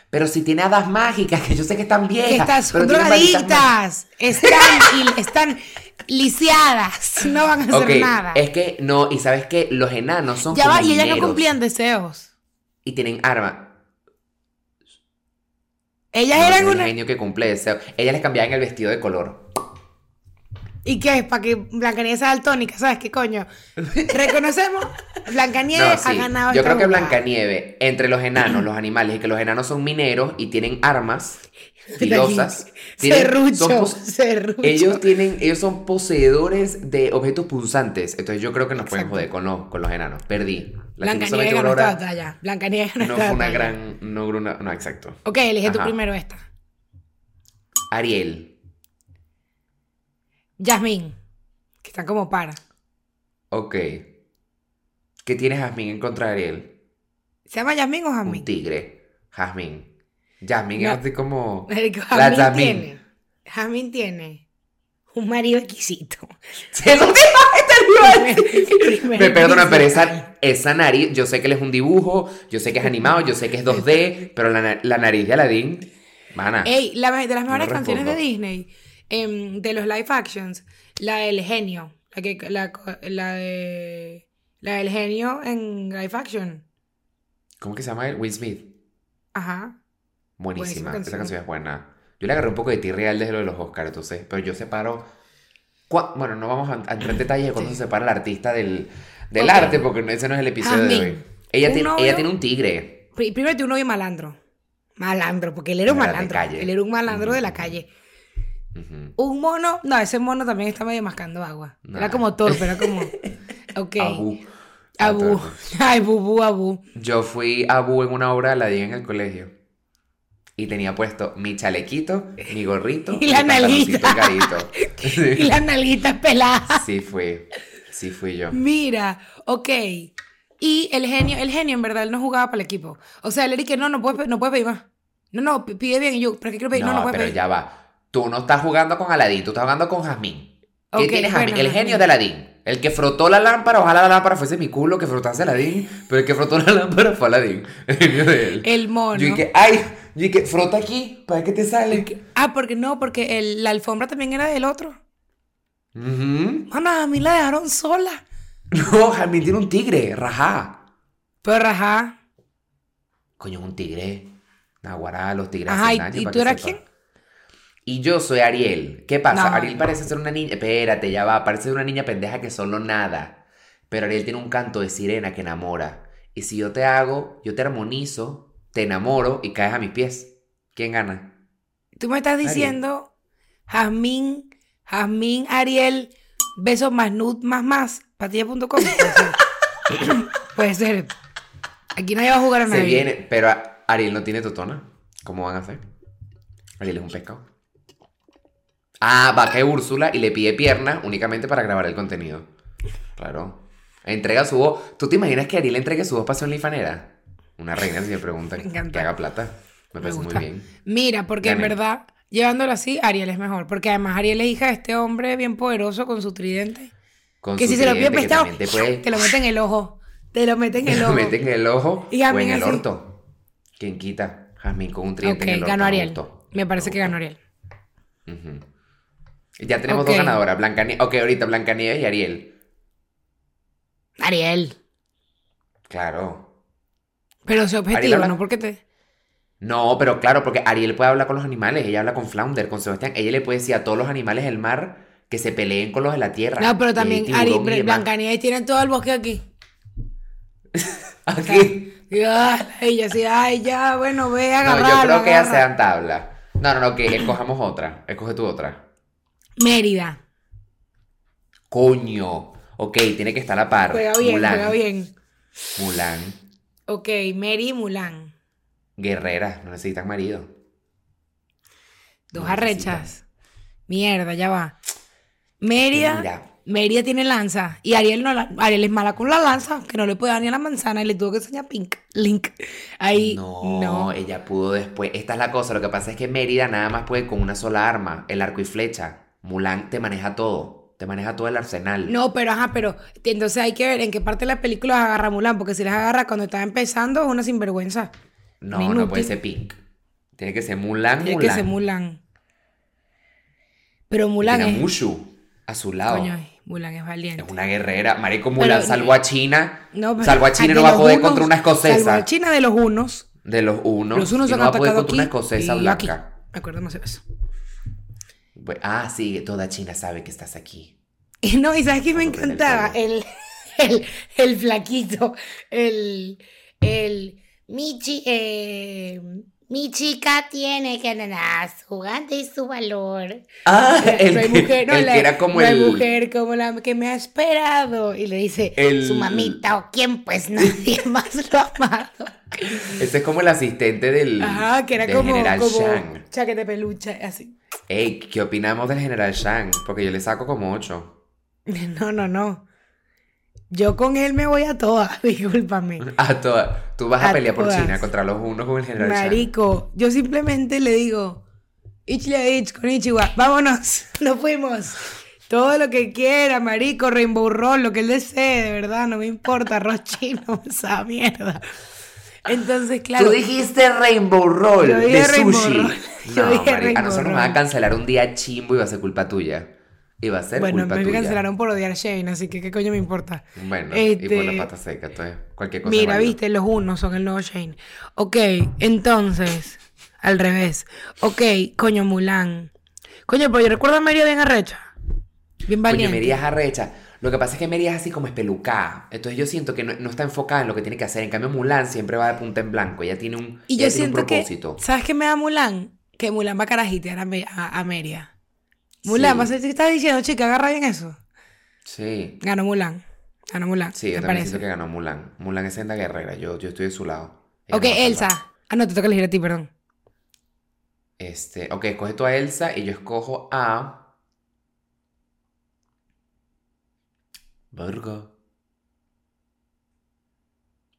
Pero si tiene hadas mágicas, que yo sé que están viejas. Que pero drogaditas. Están, y- están lisiadas. No van a hacer nada. es que no, y sabes que los enanos son Ya como va, y ellas no cumplían deseos. Y tienen arma. Ellas No, eran es el una. genio que cumple deseo. Ellas les cambiaban el vestido de color. ¿Y qué es? Para que Blancanieves sea daltónica, ¿sabes qué coño? Reconocemos, No, Blancanieves sí. ha ganado Yo creo que. Blancanieve, entre los enanos, los animales, y que los enanos son mineros y tienen armas filosas. tienen- Serrucho, son pos- serrucho. Ellos tienen, ellos son poseedores de objetos punzantes. Entonces yo creo que nos pueden joder con los, con los enanos. Perdí. Blancanieves ganó esta batalla. Blancanieves ganó No fue una gran. No, una- no, exacto. Ok, elige tú Ajá. primero esta. Ariel. Yasmín, que están como para. Ok. ¿Qué tiene Jazmín en contra de Ariel? ¿Se llama Yasmín o Un Jasmine? tigre. Jazmín. Jazmín No. es así como. Marico, La Jasmine Jasmine. tiene. Jasmine tiene un marido exquisito. Sí, eso Me perdona, pero esa, esa nariz, yo sé que él es un dibujo, yo sé que es animado, yo sé que es 2D, pero la, la nariz de Aladdin, mana. Ey, la, de las mejores No canciones de. Disney, em, de los live actions, la del genio. La, que, la, la de. La del genio en live action. ¿Cómo que se llama él? Will Smith. Ajá. Buenísima, esa canción. es buena. Yo le agarré un poco de T-Real desde lo de los Oscars, entonces, pero yo separo... cua- Bueno, no vamos a entrar en detalles de cuándo Sí. se separa el artista del, del arte, porque ese no es el episodio de hoy. Ella, tiene, novio- ella tiene un tigre. Pri- Primero tiene un novio malandro. Malandro, porque él era un malandro. Él era un malandro de la calle. Un mono, no, ese mono también está medio mascando agua. Nah. Era como torpe, era como. Ok. Abu. Abu. Ay, bubu, abu. Yo fui Abu en una obra de Aladdin en el colegio. Y tenía puesto mi chalequito, mi gorrito Y la nalguita. Y las nalguitas peladas. Sí fui. Sí fui yo. Mira, ok. Y el genio, el genio en verdad, él no jugaba para el equipo. O sea, él era que no, no puede, no puede pedir más. No, no, pide bien. Y yo, ¿pero qué quiero pedir? No, No, no, pero pedir. ya va. Tú no estás jugando con Aladdin, tú estás jugando con Jazmín. ¿Quién Ok, tiene Jazmín? bueno, el genio de Aladdin. El que frotó la lámpara, ojalá la lámpara fuese mi culo que frotase Aladdin, pero el que frotó la lámpara fue Aladdin. El genio de él. El mono. Yo dije, ay, yo dije, frota aquí, para que te sale. Ah, porque no, porque el- la alfombra también era del otro. Ujú. Mana, a mí la dejaron sola. No, Jazmín tiene un tigre, rajá. Pero ajá. Coño, un tigre. Naguará, los tigres Ajá, ¿y- y tú eras quién? Y yo soy Ariel. ¿Qué pasa? No. Ariel parece ser una niña. Espérate, ya va. Parece una niña pendeja que solo nada. Pero Ariel tiene un canto de sirena que enamora. Y si yo te hago, yo te armonizo, te enamoro y caes a mis pies. ¿Quién gana? Tú me estás Ariel. diciendo, Jazmín, Jazmín, Ariel, besos más nude más más, patilla.com. Puede ser. Puede ser. Aquí nadie va a jugar a Se nadie. viene. Pero Ariel no tiene totona. ¿Cómo van a hacer? Ariel es un pescado. Ah, va caer Úrsula y le pide pierna únicamente para grabar el contenido. Claro. Entrega su voz. ¿Tú te imaginas que Ariel entregue su voz para ser fanera? Una reina si me preguntan. Me. Que haga plata. Me Me parece muy bien. Mira, porque en Gané. verdad, llevándolo así, Ariel es mejor. Porque además Ariel es hija de este hombre bien poderoso con su tridente. Con que su si se lo pide que prestado, te puede- te lo mete en el ojo. Te lo mete en te el lo ojo. mete en el ojo Y o en el orto. ¿Quién quita? Jazmín con un tridente Ok, en el orto. ganó Ariel. Me parece que ganó Ariel. Ujú. Ya tenemos dos ganadoras. Blancanieves. Ok, ahorita Blancanieves y Ariel. Ariel. Claro. Pero sé objetivo, Ariel habla- ¿no? Porque te. No, pero claro, porque Ariel puede hablar con los animales. Ella habla con Flounder, con Sebastián. Ella le puede decir a todos los animales del mar que se peleen con los de la tierra. No, pero también tiburón Ari, y demás. Blancanieves tiene todo el bosque aquí. Aquí. Ella sí, ay, ya, bueno, ve a No, agarrar. yo creo que ellas sean tabla. No, no, no, que escojamos otra. Escoge tú otra. Mérida. Coño. Ok, tiene que estar a la par. Juega bien, Mulan. juega bien. Mulan. Ok, Mary y Mulan. Guerreras, no necesitan marido. Dos No arrechas. Mierda, ya va. Mérida. Mira. Mérida tiene lanza. Y Ariel no la- Ariel es mala con la lanza, que no le puede dar ni a la manzana y le tuvo que enseñar Pink. Link. Ahí. No, No. ella pudo después. Esta es la cosa. Lo que pasa es que Mérida nada más puede con una sola arma, el arco y flecha. Mulan te maneja todo. Te maneja todo el arsenal. No, pero ajá, pero entonces hay que ver en qué parte de la película las agarra Mulan, porque si las agarra cuando está empezando es una sinvergüenza. no, no puede ser Pink. Tiene que ser Mulan, Tiene Mulan. que ser Mulan. Pero Mulan tiene es. Mushu a su lado. Coño, Mulan es valiente. Es una guerrera. Marico Mulan Pero- salvó a China. No, pero- salvó a China y no va a poder unos, contra una escocesa. a China de los unos. De los unos. los unos y no va a poder contra una escocesa blanca. aquí. Me acuerdo demasiado de eso. Pues- ah, sí, toda China sabe que estás aquí. Y no, y sabes que me encantaba el, el, el flaquito, el, el, mi, chi- eh, mi chica tiene que ganar su y su valor. Ah, el, que- mujer, no, el la- que era como hay el. mujer como la que me ha esperado. Y le dice, El- su mamita o quién, pues nadie más lo ha amado. Ese es como el asistente del, Ajá, que era del como, general como Shang. chaquete peluche, así. Ey, ¿qué opinamos del general Shang? Porque yo le saco como 8. No, no, no. Yo con él me voy a todas, discúlpame. A todas. Tú vas a, A pelear por. China contra los unos con el general. Marico, yo simplemente le digo, Ichle Ich con Ichiwa, vámonos, nos fuimos. Todo lo que quiera, marico, Rainbow Roll, lo que él desee, de verdad, no me importa, arroz chino, esa mierda. Entonces, claro. Tú dijiste Rainbow Roll Yo dije de Rainbow sushi. Roll. Yo No, dije marica, a nosotros nos van a cancelar un día chimbo y va a ser culpa tuya. Y va a ser Bueno, culpa me tuya. cancelaron por odiar a Shane, así que qué coño me importa. Bueno, y por Este, la pata seca, entonces cualquier cosa. Mira, viste, los unos son el nuevo Shane. Ok, entonces, al revés. Ok, coño, Mulan. Coño, pero yo recuerdo a María bien arrecha. Bien Coño, valiente. Mary es arrecha. Lo que pasa es que Mary es así como espelucada. Entonces yo siento que no, no está enfocada en lo que tiene que hacer. En cambio, Mulan siempre va de punta en blanco. Ella tiene un, Y ella yo tiene un que, propósito. ¿sabes qué me da Mulan? Que Mulan va a carajitear a, a, a Meria. Mulan, Sí. ¿vas a- ¿qué estás diciendo, chica? Agarra bien eso. Sí. Ganó Mulan. Ganó Mulan. Sí, yo también siento que ganó Mulan. Mulan es senda guerrera. Yo, yo estoy de su lado. Ella Ok, no Elsa. Ah, no, te toca elegir a ti, perdón. Este, ok, escoge tú a Elsa y yo escojo a. Verga.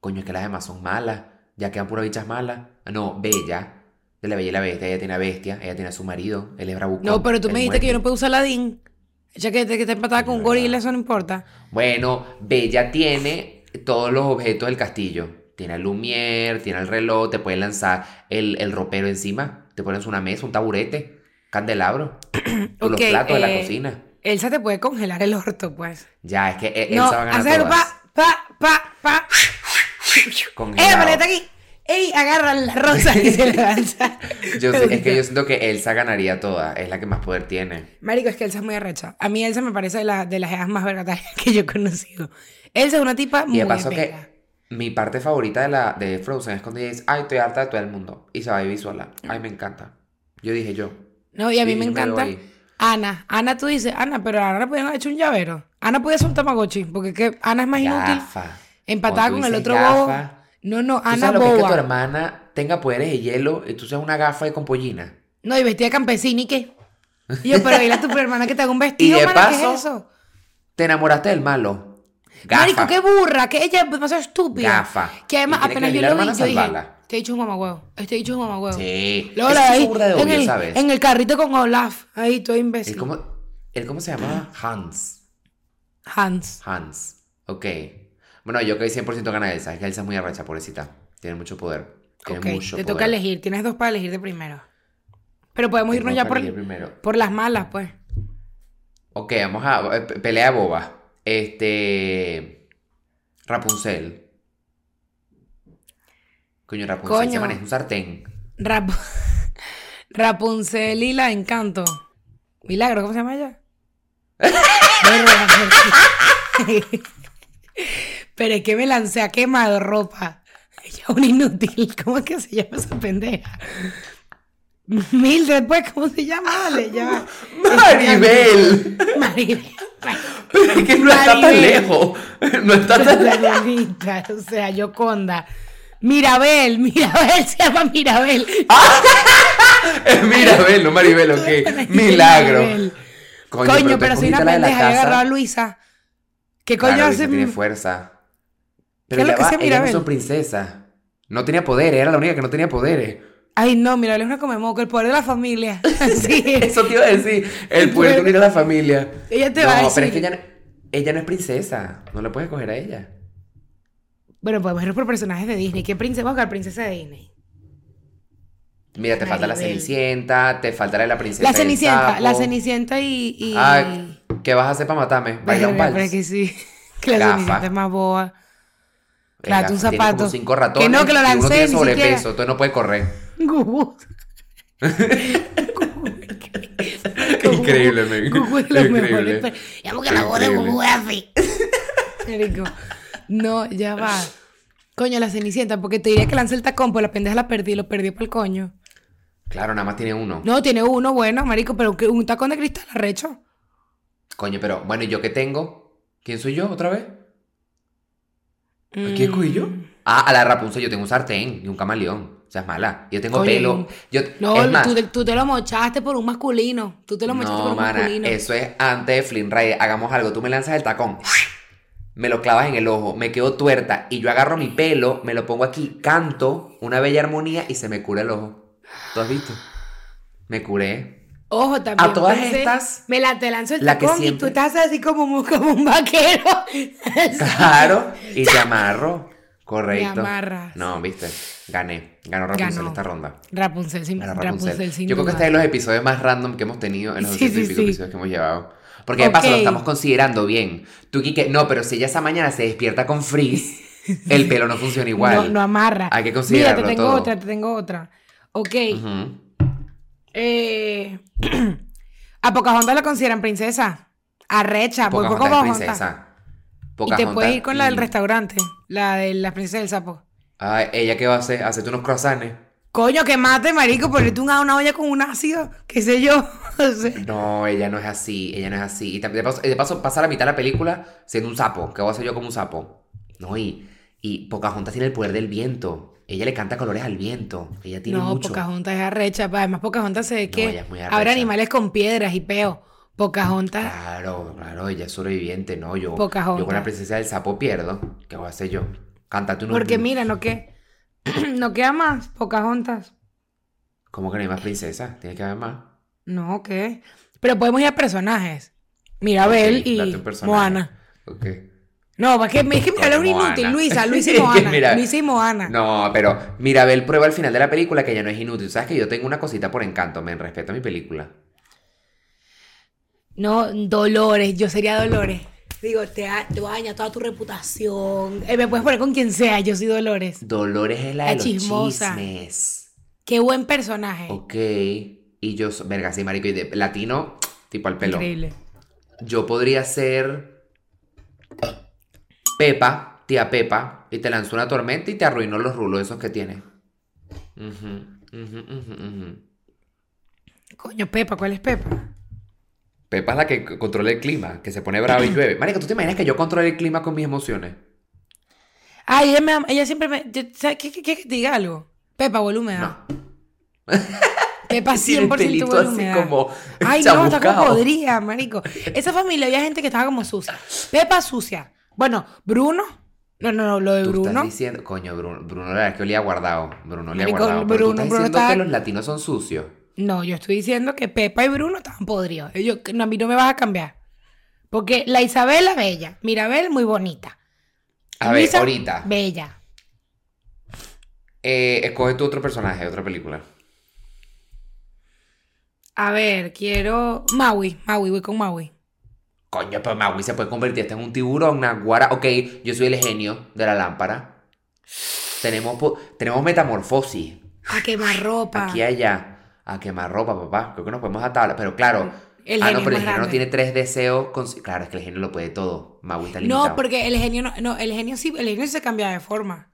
Coño, es que las demás son malas. Ya quedan puras bichas malas. Ah, no, Bella. De la Bella y la Bestia. Ella tiene a Bestia. Ella tiene a su marido. Él es bravucón. No, pero tú me dijiste que yo no puedo usar Aladdin. Ya que, que está empatada con un gorila, eso no importa. Bueno, Bella tiene todos los objetos del castillo. Tiene el Lumière, tiene el reloj, te pueden lanzar el, el ropero encima. Te pones una mesa, un taburete, candelabro. o los platos de la eh, cocina. Elsa te puede congelar el orto, pues. Ya, es que e- no, Elsa va a ganar hacer todas. pa, pa, pa, pa. ¡Eh, maleta aquí! ¡Ey, agarra la rosa y se la lanza! Yo sé- es que yo siento que Elsa ganaría todas. Es la que más poder tiene. Marico, es que Elsa es muy arrecha. A mí Elsa me parece de, la- de las eas más vergatarias que yo he conocido. Elsa es una tipa Y muy de paso que mi parte favorita de, la, de Frozen es cuando ella dice, ay, estoy harta de todo el mundo. Y se va a vivir sola. Ay, me encanta. Yo dije yo. No, y a mí me encanta. Ana. Ana, tú dices, Ana, pero a Ana le pudieron haber hecho un llavero. Ana podía ser un tamagotchi, porque que Ana es más inútil. Gafa. Empatada con tú el otro bobo. gafa, No, no, ¿Tú Ana sabes lo que es que tu hermana tenga poderes de hielo y tú seas una gafa de compollina? No, y vestida de campesina y qué. Y yo, pero dile a tu hermana que te haga un vestido, Y de mana, ¿qué es paso, eso? Te enamoraste del malo. Gafa. Marico, qué burra, que ella es demasiado estúpida. Gafa. Que además, apenas que yo lo vi, yo dije. Te he dicho un mamagüevo, este dicho un mamagüevo. Sí. Luego la de en, el, ¿sabes? en el carrito con Olaf, ahí todo imbécil. Él cómo, él cómo se llama? Hans. Hans. Hans. Ok. Bueno, yo que 100% gana Elsa. Es que Elsa es muy arrecha, pobrecita. Tiene mucho poder. Tiene Ok, mucho te poder. toca elegir, tienes dos para elegir de primero. Pero podemos irnos ya por, por las malas, pues. Ok, vamos a... eh, pe- Pelea boba. Este... Rapunzel. Coño, Rapunzel Coño. se maneja un sartén. Rap Rapunzel y la Encanto. Milagro, ¿cómo se llama ella? Pero es que me lancé a quemado ropa. Ella es un inútil. ¿Cómo es que se llama esa pendeja? Mildred, pues, ¿cómo se llama? Dale, ya. ¡Maribel! Maribel. Pero es que no está tan lejos. No está tan lejos. O sea, Yoconda. Mirabel, Mirabel, se llama Mirabel. Es Mirabel, no Maribel, ok. Milagro. Mirabel. Coño, pero soy una pendeja, agarrado a Luisa. ¿Qué coño Claro, hace? Tiene fuerza. ¿Qué Pero es lo que va, hacía ellas no Mirabel? son princesas. No tenía poderes, era la única que no tenía poderes. Ay, no, Mirabel es una comemoco, el poder de la familia. Sí. Eso te iba a decir, el poder de unir a la familia. Ella te no, va a pero es decir- que ella, no- ella no es princesa. No la puedes coger a ella. Bueno, podemos ir por personajes de Disney. ¿Qué princesa? Buscar princesa de Disney. Mira, te falta la. Cenicienta, te falta la de la princesa. La Cenicienta, la. Cenicienta y. y... Ay, ¿qué vas a hacer para matarme? Bailar un vals. que sí. Que la Gafa. Cenicienta es más boba. Claro, un zapato. como cinco ratones. Que no, que lo y uno lancé, tiene sobrepeso, siquiera. entonces no puede correr. Gugu. Increíble, men. Gugu es los Increíble. mejores. pe- Ya porque la voz de. Gugu es así. No, ya va. Coño, la Cenicienta, porque te diría que lancé el tacón, pues la pendeja la perdí, lo perdí para el coño. Claro, nada más tiene uno. No, tiene uno bueno, marico, pero un tacón de cristal arrecho. Coño, pero bueno, ¿y yo qué tengo? ¿Quién soy yo otra vez? ¿A quién escogí yo? Mm. Ah, a la Rapunzel yo tengo un sartén y un camaleón. O sea, es mala. Yo tengo Coño, pelo. Yo, No, es más, tú, te- tú te lo mochaste por un masculino. Tú te lo mochaste por no, un mana, masculino. eso es antes de Flynn Ray. Hagamos algo. Tú me lanzas el tacón. Me lo clavas en el ojo, me quedo tuerta y yo agarro mi pelo, me lo pongo aquí, canto una bella armonía y se me cura el ojo. ¿Tú has visto? Me curé. Ojo, también. A todas pensé, estas, Me la te lanzo el la que tacón y tú siempre- estás así como, un- como un vaquero. Claro, y te amarro. Correcto. Me amarras. No, viste, gané. Ganó Rapunzel Ganó. esta ronda. Rapunzel, sin, Rapunzel, Rapunzel. sin Yo creo que este es de los episodios más random que hemos tenido en los Sí, 200 sí, sí. episodios que hemos llevado. Porque de paso lo estamos considerando bien. Tú, Kike, no, pero si ella esa mañana se despierta con frizz, el pelo no funciona igual. No, no amarra. Hay que Mira, considerarlo te tengo todo. otra, te tengo otra. Ok. Ujú. eh, a Pocahontas la consideran princesa. Arrecha, por Pocahontas es Pocahontas. princesa. Y te Pocahontas, puedes ir con la del mm. restaurante, la de la princesa del sapo. Ay, ¿ella qué va a hacer? Hacerte unos croissants. Coño, que mate, marico, ponerte una, una olla con un ácido, qué sé yo. No, ella no es así, ella no es así. Y de paso, de paso pasa la mitad de la película siendo un sapo. ¿Qué voy a hacer yo como un sapo? No, y, y Pocahontas tiene el poder del viento. Ella le canta colores al viento. Ella tiene no, mucho. Pocahontas es arrecha. pa, Además, Pocahontas se ve No, que muy habrá animales con piedras y peo. Pocahontas, Claro, claro, ella es sobreviviente, ¿no? Yo, Pocahontas. yo con la princesa del sapo pierdo. ¿Qué voy a hacer yo? Cántate unos porque mira, no que no queda más Pocahontas. ¿Cómo que no hay más princesas? Tiene que haber más. No, ¿qué? Pero podemos ir a personajes. Mirabel y personaje. Moana. Ok. No, es que, es que Mirabel es un inútil. Luisa, Luisa y Moana. mira- Luisa y Moana. No, pero Mirabel prueba al final de la película que ella no es inútil. ¿Sabes que yo tengo una cosita por encanto? Me respeto a mi película. No, Dolores, yo sería Dolores. Digo, te, te daña toda tu reputación. Eh, me puedes poner con quien sea, yo soy Dolores. Dolores es la de La los chismosa. chismes. Qué buen personaje. Ok. Y yo, verga, sí, marico, y de latino, tipo al pelo. Increíble. Yo podría ser Pepa, tía Pepa, y te lanzó una tormenta y te arruinó los rulos esos que tiene. Ujú, ujú, ujú, ujú. Coño, Pepa, ¿cuál es Pepa? Pepa es la que controla el clima, que se pone brava y llueve. Marico, ¿tú te imaginas que yo controle el clima con mis emociones? Ay, ella, me, ama- ella siempre me. yo- ¿Sabes qué, qué, qué- que te diga algo? Pepa, vuelve humedad. Pepa 100% Tiene el pelito vuelve así humedad. como Ay, no, está como podría, marico. Esa familia había gente que estaba como sucia. Pepa sucia. Bueno, Bruno. No, no, no, lo de Tú Bruno. estás diciendo, coño, Bruno, Bruno la verdad es que olía guardado. Bruno olía Marico, guardado. Pero tú Bruno- estás Bruno diciendo que los latinos son sucios. No, yo estoy diciendo que Pepa y Bruno estaban podridos. Yo, no, a mí no me vas a cambiar. Porque la Isabela, bella. Mirabel, muy bonita. A ver, Luisa, ahorita. Bella. Eh, escoge tu otro personaje, otra película. A ver, quiero. Maui, Maui, voy con Maui. Coño, pero Maui se puede convertir hasta en un tiburón, Naguara. Ok, yo soy el genio de la lámpara. Tenemos, tenemos metamorfosis. A quemar ropa. Aquí allá. A quemar ropa, papá. Creo que nos podemos atar. Pero claro. El ah, genio no, pero el genio no tiene tres deseos. con- Claro, es que el genio lo puede todo. Maui está limitado. No, porque el genio no, no, el genio sí, el genio se cambia de forma.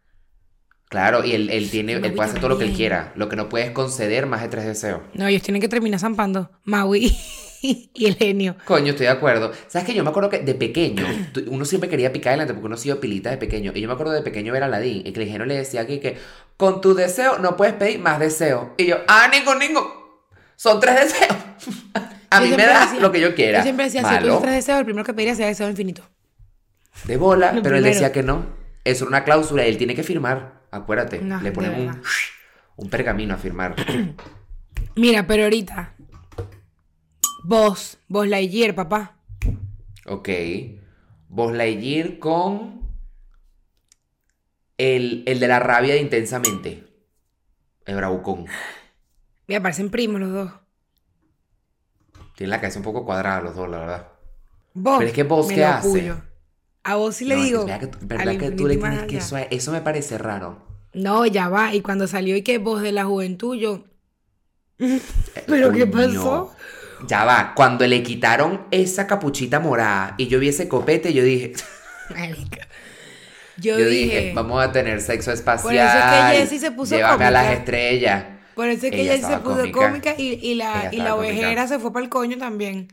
Claro, y él, él tiene, Maui él puede hacer todo lo que él quiera. Lo que no puede es conceder más de tres deseos. No, ellos tienen que terminar zampando. Maui y el genio. Coño, estoy de acuerdo. ¿Sabes que Yo me acuerdo que de pequeño, uno siempre quería picar adelante porque uno ha sido pilita de pequeño. Y yo me acuerdo de pequeño ver a Aladdin y que el genio le decía aquí que con tu deseo no puedes pedir más deseos. Y yo, ah, ningún, ningún. Son tres deseos. a Yo mí me das decía- lo que yo quiera. Yo siempre decía, si tú tres deseos, el primero que pediría sería deseo infinito. de bola, Lo pero él decía que no. Eso era una cláusula y él tiene que firmar. Acuérdate. No, le ponen un pergamino a firmar. Mira, pero ahorita. Vos, vos Lightyear, papá. Ok. Buzz Lightyear con el, el de la rabia de intensamente. El bravucón. Mira, parecen primos los dos. Tiene la cabeza un poco cuadrada los dos, la verdad. Vos. Pero es que vos, me ¿qué lo hace? apoyo. A vos sí le No, es digo. verdad que, tú- al verdad que tú infinito le tienes que eso, eso me parece raro. No, ya va. Y cuando salió y que voz de la juventud, yo. ¿Pero qué pasó? Ya va, cuando le quitaron esa capuchita morada y yo vi ese copete, yo dije, Marica. Yo, yo dije. dije, vamos a tener sexo espacial. Por eso es que Jessie se puso Llévame a las estrellas. Por eso es que ella, se puso cómica. cómica, y, y la, y cómica. ovejera se fue para el coño también.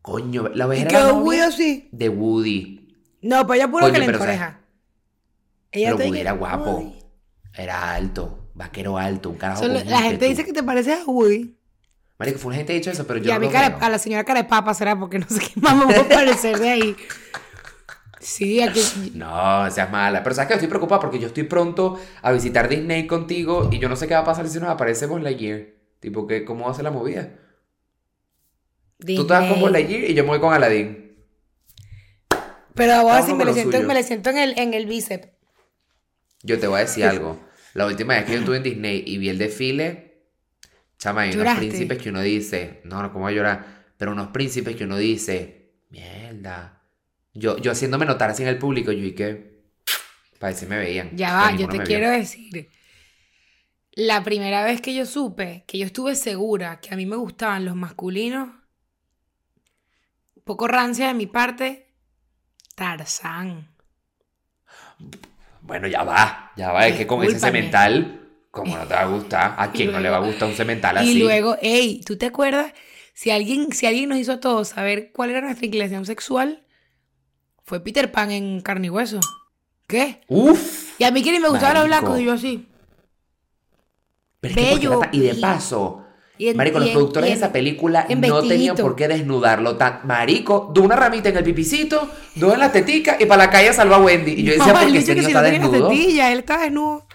Coño, la Y ovejera quedó novia Woody así. de Woody. No, pues ella puro Coño, que le encoreja. Ella Pero Woody era guapo. "Woody". Era alto, vaquero alto, un carajo Solo- la gente dice que te pareces a Woody. Marico, fue una gente que ha dicho eso, pero yo y a, no lo cara, veo. a la señora cara de papa será porque no sé qué más me puedo parecer de ahí. Sí, aquí. No, seas mala. Pero sabes que estoy preocupada porque yo estoy pronto a visitar Disney contigo y yo no sé qué va a pasar si nos aparece Buzz Lightyear. Tipo, que, ¿cómo va a ser la movida? Tú te vas con. Lightyear y yo me voy con Aladdin. Pero así uno me lo siento, me lo siento en el, en el bíceps. Yo te voy a decir algo. La última vez que yo estuve en Disney y vi el desfile, chama, hay unos príncipes que uno dice, no, no, ¿cómo voy a llorar? Pero unos príncipes que uno dice, mierda. Yo, yo haciéndome notar así en el público, yo y que, para me veían. Ya va, yo te quiero vio. decir. La primera vez que yo supe, que yo estuve segura que a mí me gustaban los masculinos, un poco rancia de mi parte, Tarzán. Bueno, ya va, ya va, es que con ese Discúlpame. Como no te va a gustar? ¿A quién no le va a gustar un cemental así? Y luego, hey, ¿tú te acuerdas? Si alguien, si alguien nos hizo a todos saber cuál era nuestra inclinación sexual, fue Peter Pan en carne y hueso. ¿Qué? Uf. Y a mí que ni me gustaban los blancos, y yo así. Pero es que porque Bello, tan- y de paso, Y en- Marico, los en- productores de esa película no tenían por qué desnudarlo tan. Marico, de una ramita en el pipicito, dos en la tetica y para la calle salva a Wendy. Y yo decía, No, ¿por él qué dice ese que si está no desnudo? tetilla, él estaba desnudo.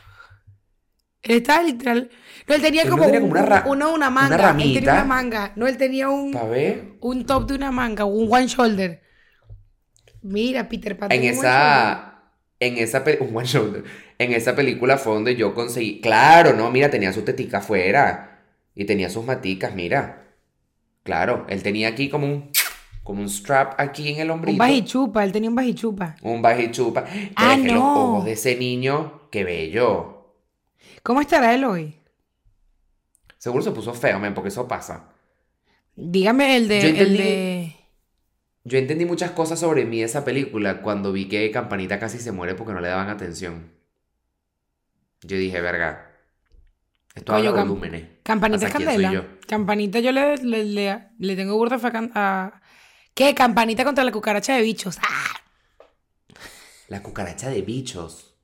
Él estaba literal. No, él tenía Él no como, tenía un- como una uno, una una manga. él tenía ramita. una manga. No, él tenía un, un top de una manga, un one shoulder. Mira, Peter Pan. En un esa. En esa un one shoulder. En esa película fue donde yo conseguí. Claro, no, mira, tenía su tetica afuera. Y tenía sus maticas, mira. Claro, él tenía aquí como un. Como un strap aquí en el Un hombrito. bajichupa, él tenía un bajichupa. Un bajichupa. Ah, es que los no. ojos de ese niño, qué bello. ¿Cómo estará él hoy? Seguro se puso feo, men, porque eso pasa. Dígame el de. Yo el entendí- de... Yo entendí muchas cosas sobre mí de esa película cuando vi que Campanita casi se muere porque no le daban atención. Yo dije, verga. Esto Coño, habla Cam- volúmenes. Campanita O es sea, ¿quién soy candela. yo? Campanita yo le, le, le, le tengo burda a... ¿Qué? Campanita contra la cucaracha de bichos. ¡Ah! La cucaracha de bichos.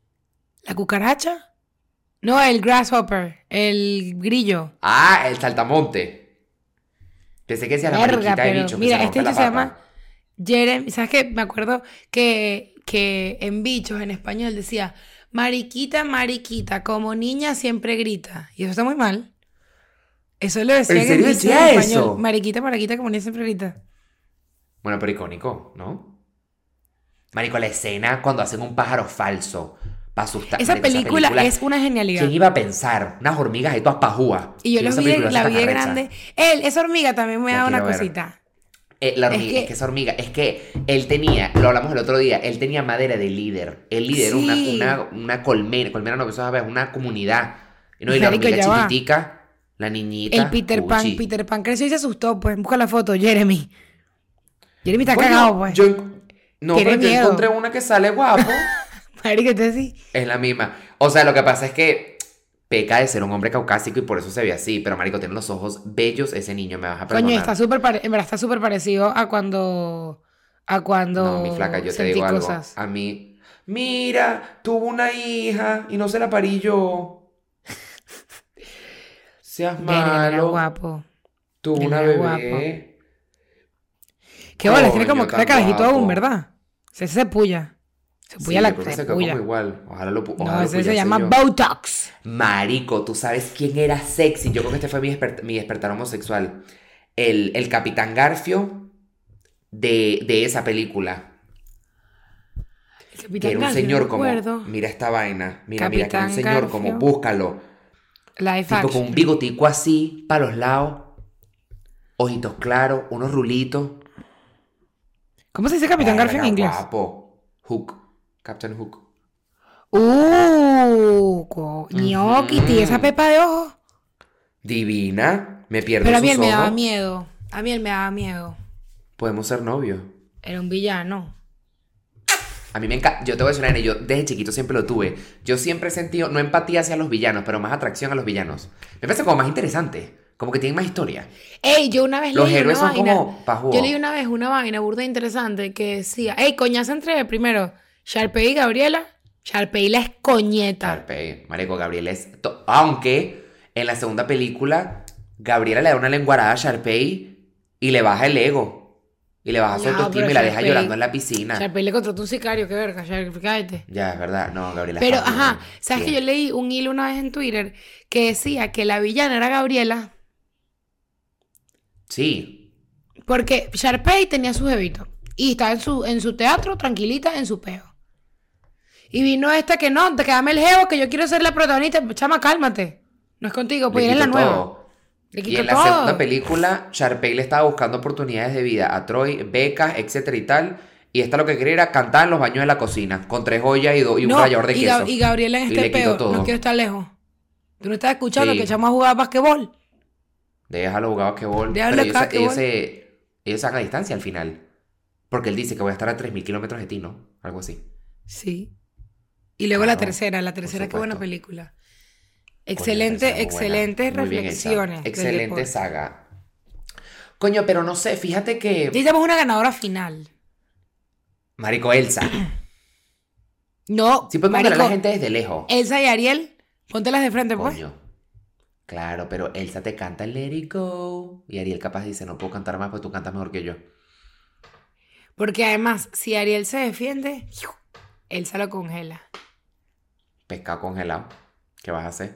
¿La cucaracha? No, el grasshopper, el grillo. Ah, el saltamonte. Pensé que decía la Verga, mariquita de pero bichos. que mira, se este bicho se llama Jeremy. ¿Sabes qué? Me acuerdo que, que en bichos, en español, decía mariquita, mariquita, como niña siempre grita. Y eso está muy mal. Eso lo decía ¿En serio bichos decía en eso? Mariquita, mariquita, como niña siempre grita. Bueno, pero icónico, ¿no? Marico, la escena cuando hacen un pájaro falso para asustar. Esa Marico, película, es una genialidad. ¿Quién iba a pensar? Unas hormigas ahí todas pajúas. Y yo los esa vi, película la vi grande. Él, esa hormiga también me da una ver. cosita. Eh, la Es hormiga, es que- que, esa hormiga, es que él tenía, lo hablamos el otro día, él tenía madera de líder. El líder era una, una, una colmena, colmena no, que eso es una comunidad. Y, no, y la hormiga va. chiquitica, la niñita. El Peter Pan. Peter Pan creció y se asustó, pues busca la foto, Jeremy. Jeremy está Coño, cagado, pues. yo no, pero yo encontré una que sale guapo. Marico, entonces sí. es la misma. O sea, lo que pasa es que peca de ser un hombre caucásico y por eso se ve así. Pero, marico, tiene los ojos bellos ese niño, me vas a perdonar. Coño, está súper pare- en verdad está súper parecido a cuando a cuando No, mi flaca, yo te digo algo. cosas. A mí, mira, tuvo una hija y no se la parí yo. Seas Verga, era malo. guapo. Tuvo una bebé. Qué bola, tiene como cara carajito aún, guapo. ¿verdad? Se se puya. Se Sí, la que se puya. como igual. Ojalá lo ojalá No, lo ese se llama yo. Botox. Marico, ¿tú sabes quién era sexy? Yo creo que este fue mi, desper- mi despertar homosexual. El, el Capitán Garfio de, de esa película. El Que Capitán era un Garfio, señor como. Mira esta vaina. Mira, mira, que era un Capitán señor como. Búscalo. Live Tipo con un bigotico así, para los lados. Ojitos claros, unos rulitos. ¿Cómo se dice Capitán Garfio en inglés? Guapo. Hook. Captain Hook. Uh, coño, Kitty, esa pepa de ojo. Divina. Me pierdo Pero a mí él me daba miedo. A mí él me daba miedo. Podemos ser novios. Era un villano. A mí me encanta. Yo te voy a decir una yo desde chiquito siempre lo tuve. Yo siempre he sentido, no empatía hacia los villanos, pero más atracción a los villanos. Me parece como más interesante. Como que tienen más historia. Ey, yo una vez Los leí héroes una son vaina. como. Yo leí una vez una vaina burda interesante que decía, ey, coñazo entre primero Sharpay y Gabriela. Sharpay la es coñeta. Carpe, Marico, Gabriel es. Aunque en la segunda película, Gabriela le da una lenguarada a Sharpay y le baja el ego. Y le baja su autoestima y la deja Sharpay- llorando en la piscina. Sharpay le contrató un sicario, qué verga, Sharpay, cállate. Ya, es verdad. No, Gabriela. Pero, está ajá, bien. ¿sabes que yo leí un hilo una vez en Twitter que decía que la villana era Gabriela Sí. porque Sharpay tenía su jevito y estaba en su, en su teatro tranquilita en su peo. Y vino esta que no, te quedame el jevo, que yo quiero ser la protagonista. Chama, cálmate. No es contigo, pues eres la nueva. todo. Le Y en la segunda película, Sharpay le estaba buscando oportunidades de vida a Troy, becas, etcétera y tal. Y esta lo que quería era cantar en los baños de la cocina, con tres joyas y, do- y un rallador de y, queso. Gab- y Gabriela en este le quitó peo. todo. No quiero estar lejos. Tú no estás escuchando Sí. que echamos a jugar basquetbol. Déjalo jugar basquetbol. Déjalo Pero ellos, ellos, basquetbol. se, ellos se sacan distancia al final. Porque él dice que voy a estar a 3.000 kilómetros de ti, ¿no? Algo así. Sí. Y luego la tercera, la tercera, qué buena película. Coño, Excelente, buena. excelentes reflexiones. Excelente saga. Coño, pero no sé, fíjate que. Necesitamos una ganadora final. Marico Elsa. No, Si podemos ver a marico, la gente desde lejos. Elsa y Ariel, póntelas de frente, pues. Coño. Claro, pero Elsa te canta el Let It Go. Y Ariel capaz dice, no puedo cantar más porque tú cantas mejor que yo. Porque además, si Ariel se defiende, Elsa lo congela. Pescado congelado. ¿Qué vas a hacer?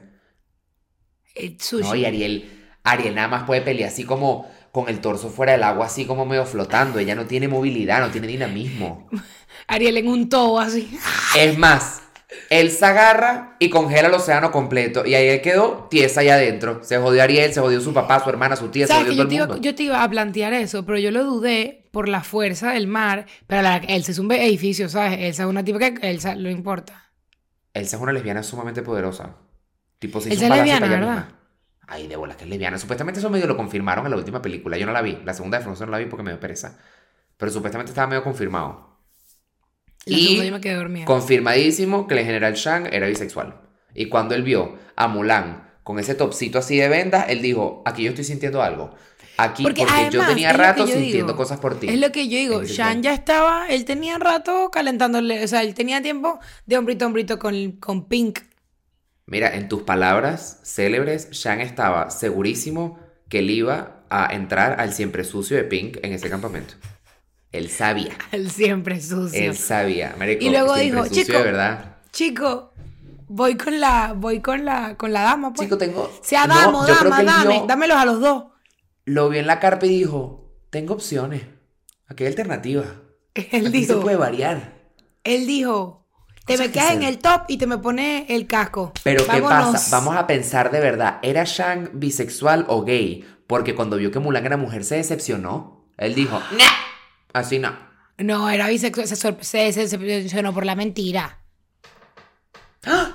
El sushi. No, y Ariel, Ariel nada más puede pelear así como con el torso fuera del agua, así como medio flotando. Ella no tiene movilidad, no tiene dinamismo. Ariel en un tobo así. Es más, él se agarra y congela el océano completo. Y ahí él quedó tiesa allá adentro. Se jodió Ariel, se jodió su papá, su hermana, su tía, se ¿Sabes jodió todo el iba, mundo. yo te iba a plantear eso, pero yo lo dudé por la fuerza del mar. Pero la, Elsa es un edificio, ¿sabes? Elsa es una tipa que Elsa lo importa. Elsa es una lesbiana sumamente poderosa. Tipo, se hizo Elsa un es lesbiana, para ella ¿verdad? misma. Ay, de bolas que es lesbiana. Supuestamente eso medio lo confirmaron en la última película. Yo no la vi. La segunda de Frozen no la vi porque me dio pereza. Pero supuestamente estaba medio confirmado. La Y yo me quedé dormida. Confirmadísimo que el general Shang era bisexual. Y cuando él vio a Mulan con ese topsito así de vendas, él dijo, aquí yo estoy sintiendo algo. Aquí, porque, yo además, tenía lo que rato yo sintiendo digo. cosas por ti. Es lo que yo digo. Sean ya estaba, él tenía rato calentándole, o sea, él tenía tiempo de hombrito a hombrito con, con Pink. Mira, en tus palabras célebres, Shang estaba segurísimo que él iba a entrar al siempre sucio de Pink en ese campamento. Él sabía. Él siempre sucio. Él sabía. Marico, Y luego dijo, sucio "Chico, de verdad. Chico, voy con la, voy con la, con la dama, pues. Chico, tengo... sea No, damo, yo creo dama, dame, dámelos a los dos. Lo vio en la carpa y dijo, tengo opciones. Aquí hay alternativas. Él Aquí se dijo, puede variar. él dijo, te me que quedas en el top y te me pones el casco. Pero ¿qué pasa? Vamos a pensar de verdad, ¿era Shang bisexual o gay? Porque cuando vio que Mulan era mujer se decepcionó. Él dijo, "Nah, así no. No, era bisexual, se, se, se, se decepcionó por la mentira.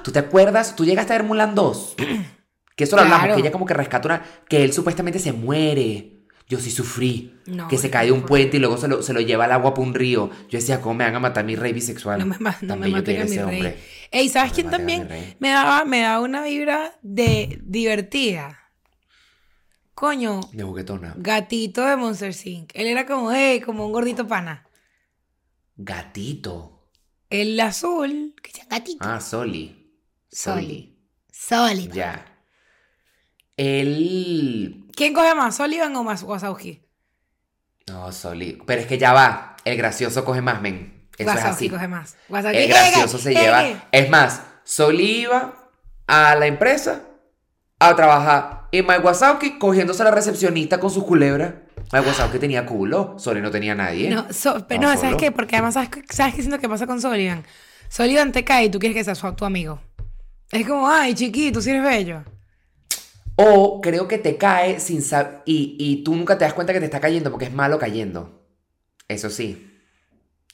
¿Tú te acuerdas? ¿Tú llegaste a ver Mulan 2? Que eso lo hablamos, que ella como que rescata una... Que él supuestamente se muere. Yo sí sufrí. No, que se cae de un puente y luego se lo, se lo lleva al agua por un río. Yo decía, ¿cómo me van a matar a mi rey bisexual? No me, no Tan me bello maten que a era mi ese rey. hombre. Ey, ¿sabes No quién también me daba, me daba una vibra de divertida? Coño, De juguetona. gatito de Monster Inc. Él era como, hey, como un gordito pana. Gatito. El azul, que sea gatito. Ah, Soli. Soli. Sólido. Ya. Él... ¿Quién coge más, Sullivan o más Wazowski? No, Soli. Pero es que ya va. El gracioso coge más, men. Eso es así. coge más. Wazowski, El gracioso se lleva. Es más, Soli iba a la empresa a trabajar. Y Mike Wazowski cogiéndose a la recepcionista con sus culebras. Mike Wazowski tenía culo. Soli no tenía nadie. No, so- pero No, no, ¿sabes qué? Porque además, ¿sabes, ¿sabes qué siento que pasa con Sullivan? Sullivan te cae y tú quieres que sea su- tu amigo. Es como, ay, chiquito, si eres bello. O creo que te cae sin saber. Y, y tú nunca te das cuenta que te está cayendo porque es malo cayendo. Eso sí.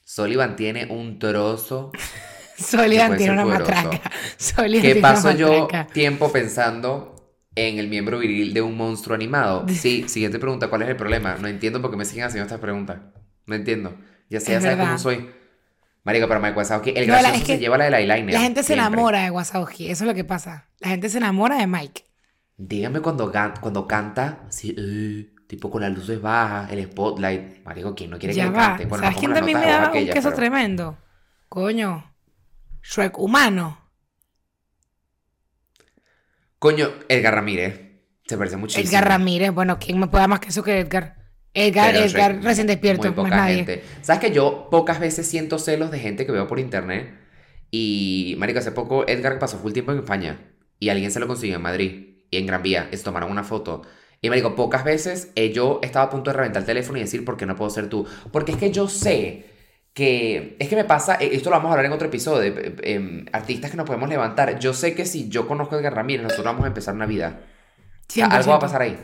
Sullivan tiene un trozo. Sullivan tiene una poderoso. matraca. Sullivan ¿Qué paso yo tiempo pensando en el miembro viril de un monstruo animado? Sí, siguiente pregunta, ¿cuál es el problema? No entiendo por qué me siguen haciendo estas preguntas. No entiendo. Ya sé, ya Es sabes cómo soy. Marico, pero Mike Wazowski, el No, la- gracioso es se que lleva la del eyeliner. La gente se siempre. enamora de Wazowski, eso es lo que pasa. La gente se enamora de Mike. Dígame cuando, canta, así, tipo con las luces bajas, el spotlight. Marico, ¿quién no quiere Ya que va. cante? Bueno, ¿Sabes quién también me da un queso pero- tremendo? Coño. Shrek humano. Coño, Edgar Ramírez. Se parece muchísimo. Edgar Ramírez. Bueno, ¿quién me puede dar más queso que Edgar? Edgar, Pero Edgar Shrek, recién despierto, Muy más poca nadie. gente. ¿Sabes que yo pocas veces siento celos de gente que veo por internet? Y, marico, hace poco Edgar pasó full tiempo en España. Y alguien se lo consiguió en Madrid. Y en Gran Vía. Se tomaron una foto. Y, marico, pocas veces eh, yo estaba a punto de reventar el teléfono y decir, ¿por qué no puedo ser tú? Porque es que yo sé que... Es que me pasa... eh, Esto lo vamos a hablar en otro episodio. De, eh, em, artistas que nos podemos levantar. Yo sé que si yo conozco a Edgar Ramírez, nosotros vamos a empezar una vida. O sea, algo va a 100%. pasar ahí.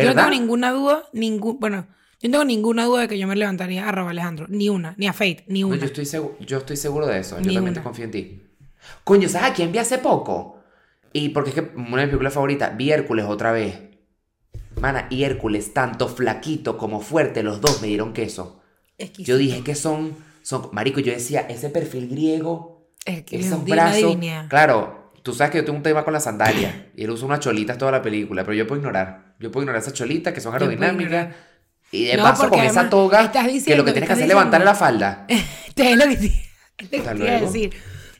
Yo no ¿Verdad? tengo ninguna duda, ningún, bueno, yo no tengo ninguna duda de que yo me levantaría a Rob Alejandro. Ni una, ni a Fate, ni No, una. yo, estoy seguro, yo estoy seguro de eso. Yo Ni también una. te confío en ti. Coño, ¿sabes a quién vi hace poco? Y porque es que una de mis películas favoritas, vi Hércules otra vez. Mana, y Hércules, tanto flaquito como fuerte, los dos me dieron queso. Exquisito. Yo dije que son, son, marico, yo decía, ese perfil griego, Es que esos brazos. Claro, tú sabes que yo tengo un tema con las sandalias. Y él usa unas cholitas toda la película, pero yo puedo ignorar. Yo puedo ignorar esas cholitas que son aerodinámicas. Y de No, paso con esa toga, estás que lo diciendo, que tienes que hacer es levantar diciendo. la falda. Te es lo que te, te luego. decir.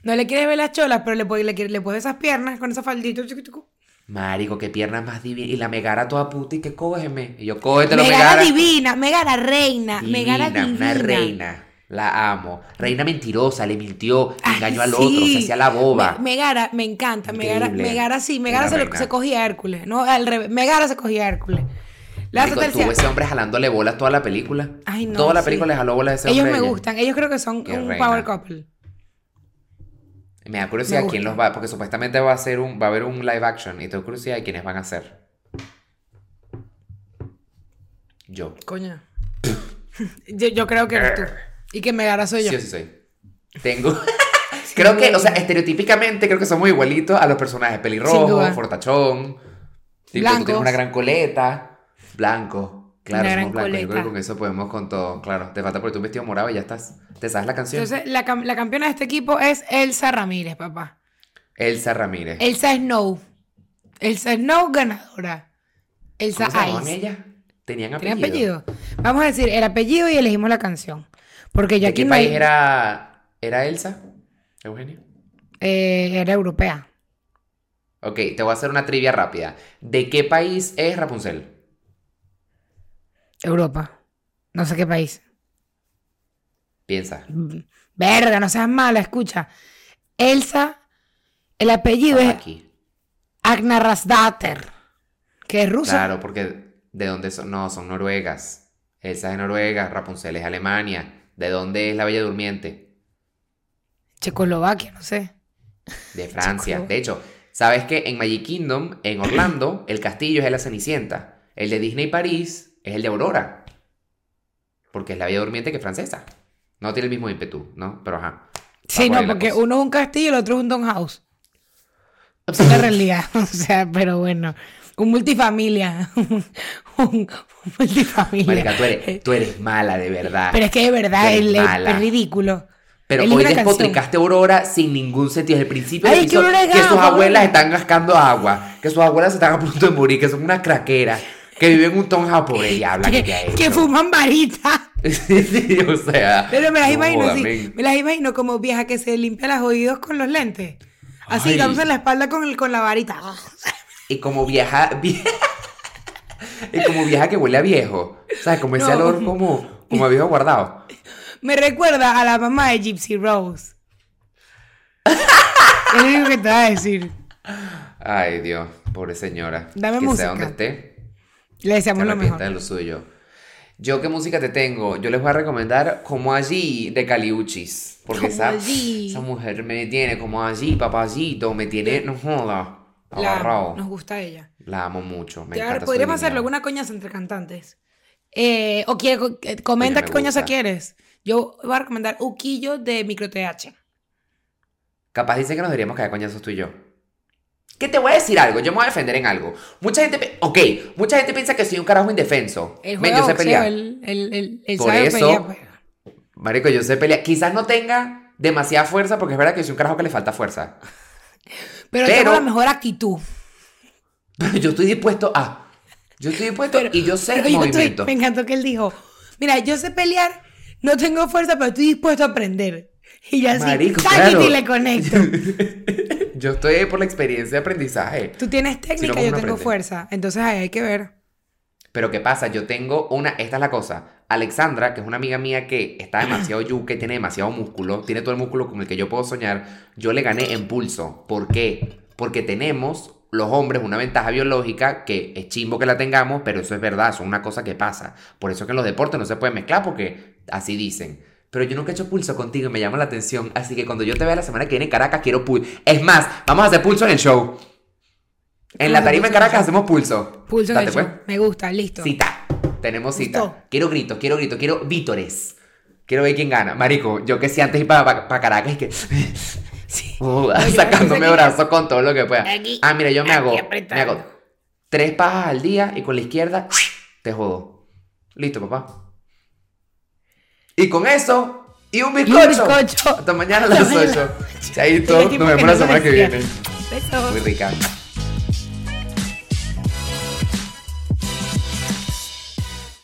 No le quieres ver las cholas, pero le puedes, le, le puedes esas piernas con esa faldita. Marico, qué piernas más divinas. Y la Megara toda puta y que cógeme. Y yo, cógetelo, Megara Megara. divina, Megara reina, Megara Divina, una reina. La amo. Reina mentirosa, le mintió, Ay, engañó al sí. otro, se hacía la boba. Me- Megara, me encanta. Megara. Megara sí, Megara se, lo- reina. se cogía a Hércules, ¿no? Al revés. Megara se cogía a Hércules. La Marico, tuvo ese hombre jalándole bolas toda la película. Ay, no, Toda la sí. película le jaló bolas a ese ellos hombre. me a ella. gustan. Ellos creo que son Qué un reina. power couple. Me da curiosidad Me quién los va, porque supuestamente va a ser un, va a haber un live action y tengo curiosidad de quiénes van a ser. Yo. Coño. yo, yo creo que eres tú. Y que Megara soy yo. Sí, sí soy. Tengo. creo que, o sea, estereotípicamente creo que somos igualitos a los personajes. Pelirrojo, fortachón. Tipo, tú tienes una gran coleta. Blanco. Claro, Una somos gran blancos. Yo creo que con eso podemos con todo. Claro, te falta porque tú un vestido morado y ya estás. ¿Te sabes la canción? Entonces, la, cam- la campeona de este equipo es Elsa Ramírez, papá. Elsa Ramírez. Elsa Snow. Elsa Snow ganadora. Elsa ¿Cómo se llamaban Ice. ella? Tenían ¿Tiene apellido. apellido? Vamos a decir el apellido y elegimos la canción. Porque yo ¿De aquí qué país era, era Elsa? Eugenio. eh, era europea. Ok, te voy a hacer una trivia rápida. ¿De qué país es Rapunzel? Europa. No sé qué país. Piensa. Verga, no seas mala, escucha. Elsa, el apellido es aquí. Agnarasdatter, que es rusa. Claro, porque ¿de dónde son? No, son noruegas. Elsa es de Noruega, Rapunzel es de Alemania. ¿De dónde es la Bella Durmiente? Checoslovaquia, no sé. De Francia. De hecho, ¿sabes que en Magic Kingdom, en Orlando, el castillo es de la Cenicienta? El de Disney París es el de Aurora. Porque es la Bella Durmiente que es francesa. No tiene el mismo ímpetu, ¿no? Pero ajá. Sí, no, porque cosa. uno es un castillo y el otro es un Don House. La realidad, o sea, pero bueno. Un multifamilia. un, un multifamilia. Marica, tú eres, tú eres mala, de verdad. Pero es que de verdad mala. es ridículo. Pero Elige hoy una despotricaste a Aurora sin ningún sentido. Desde el principio Ay, es que es sus abuelas están gascando agua, que sus abuelas se están a punto de morir, que son unas craqueras, que viven en un townhouse pobre diabla que, Que, que hecho. fuman varita. Sí, o sea. Pero me las no imagino así. Me las imagino como vieja que se limpia los oídos con los lentes. Así, Ay. dándose la espalda con, el, con la varita. Y como vieja, vie- y como vieja que huele a viejo. ¿Sabes? Como ese No. olor como, como a viejo guardado. Me recuerda a la mamá de Gypsy Rose. es lo que te va a decir. Ay, Dios, pobre señora. Dame que música. sea donde esté. Le Se deseamos lo arrepienta mejor. de lo suyo. Yo, ¿qué música te tengo? Yo les voy a recomendar Como Allí de Caliuchis. Porque esa, esa mujer me tiene como allí, papayito, me tiene, no joda, La- agarrado. nos gusta ella. La amo mucho. Me encanta podríamos hacerlo alguna coñaza entre cantantes. Eh, o quiere, eh, comenta qué coñaza quieres. Yo voy a recomendar Uquillo de Micro TH. Capaz dice que nos que hay coñazos tú y yo. Que te voy a decir algo, yo me voy a defender en algo. Mucha gente, ok, mucha gente piensa que soy un carajo indefenso. El Men, yo sé pelear. el, el, el, Por eso- pelear, pues. Marico, yo sé pelear. Quizás no tenga demasiada fuerza, porque es verdad que soy un carajo que le falta fuerza. Pero, Pero- tengo la mejor actitud. Pero yo estoy dispuesto a. Yo estoy dispuesto Pero- y yo sé pero yo estoy- movimiento. me encantó que él dijo, mira, yo sé pelear, no tengo fuerza, pero estoy dispuesto a aprender. Y yo así, Marico, claro. y le conecto. Yo estoy ahí por la experiencia de aprendizaje. Tú tienes técnica, ¿cómo yo tengo aprende? fuerza. Entonces ahí hay que ver. Pero ¿qué pasa? Yo tengo una, esta es la cosa. Alexandra, que es una amiga mía que está demasiado yuque, tiene demasiado músculo, tiene todo el músculo con el que yo puedo soñar, yo le gané en pulso. ¿Por qué? Porque tenemos los hombres una ventaja biológica que es chimbo que la tengamos, pero eso es verdad, eso es una cosa que pasa. Por eso es que en los deportes no se puede mezclar porque así dicen. Pero yo nunca he hecho pulso contigo y me llama la atención. Así que cuando yo te vea la semana que viene en Caracas, quiero pulso. Es más, vamos a hacer pulso en el show. En la tarima en Caracas hacemos pulso. Pulso en el pues. show. Me gusta, listo. Cita. Tenemos cita. Quiero gritos, quiero gritos, quiero vítores. Quiero ver quién gana. Marico, yo que si antes ir para Caracas y que. Sí. Uh, sacándome brazos con todo lo que pueda. Aquí, ah, mira, yo me hago, me hago tres pajas al día y con la izquierda te jodo. Listo, papá. Y con eso, y un bizcocho. bizcocho. Hasta mañana a las mañana. 8. Chaito, nos vemos la semana que viene. Besos. Muy rica.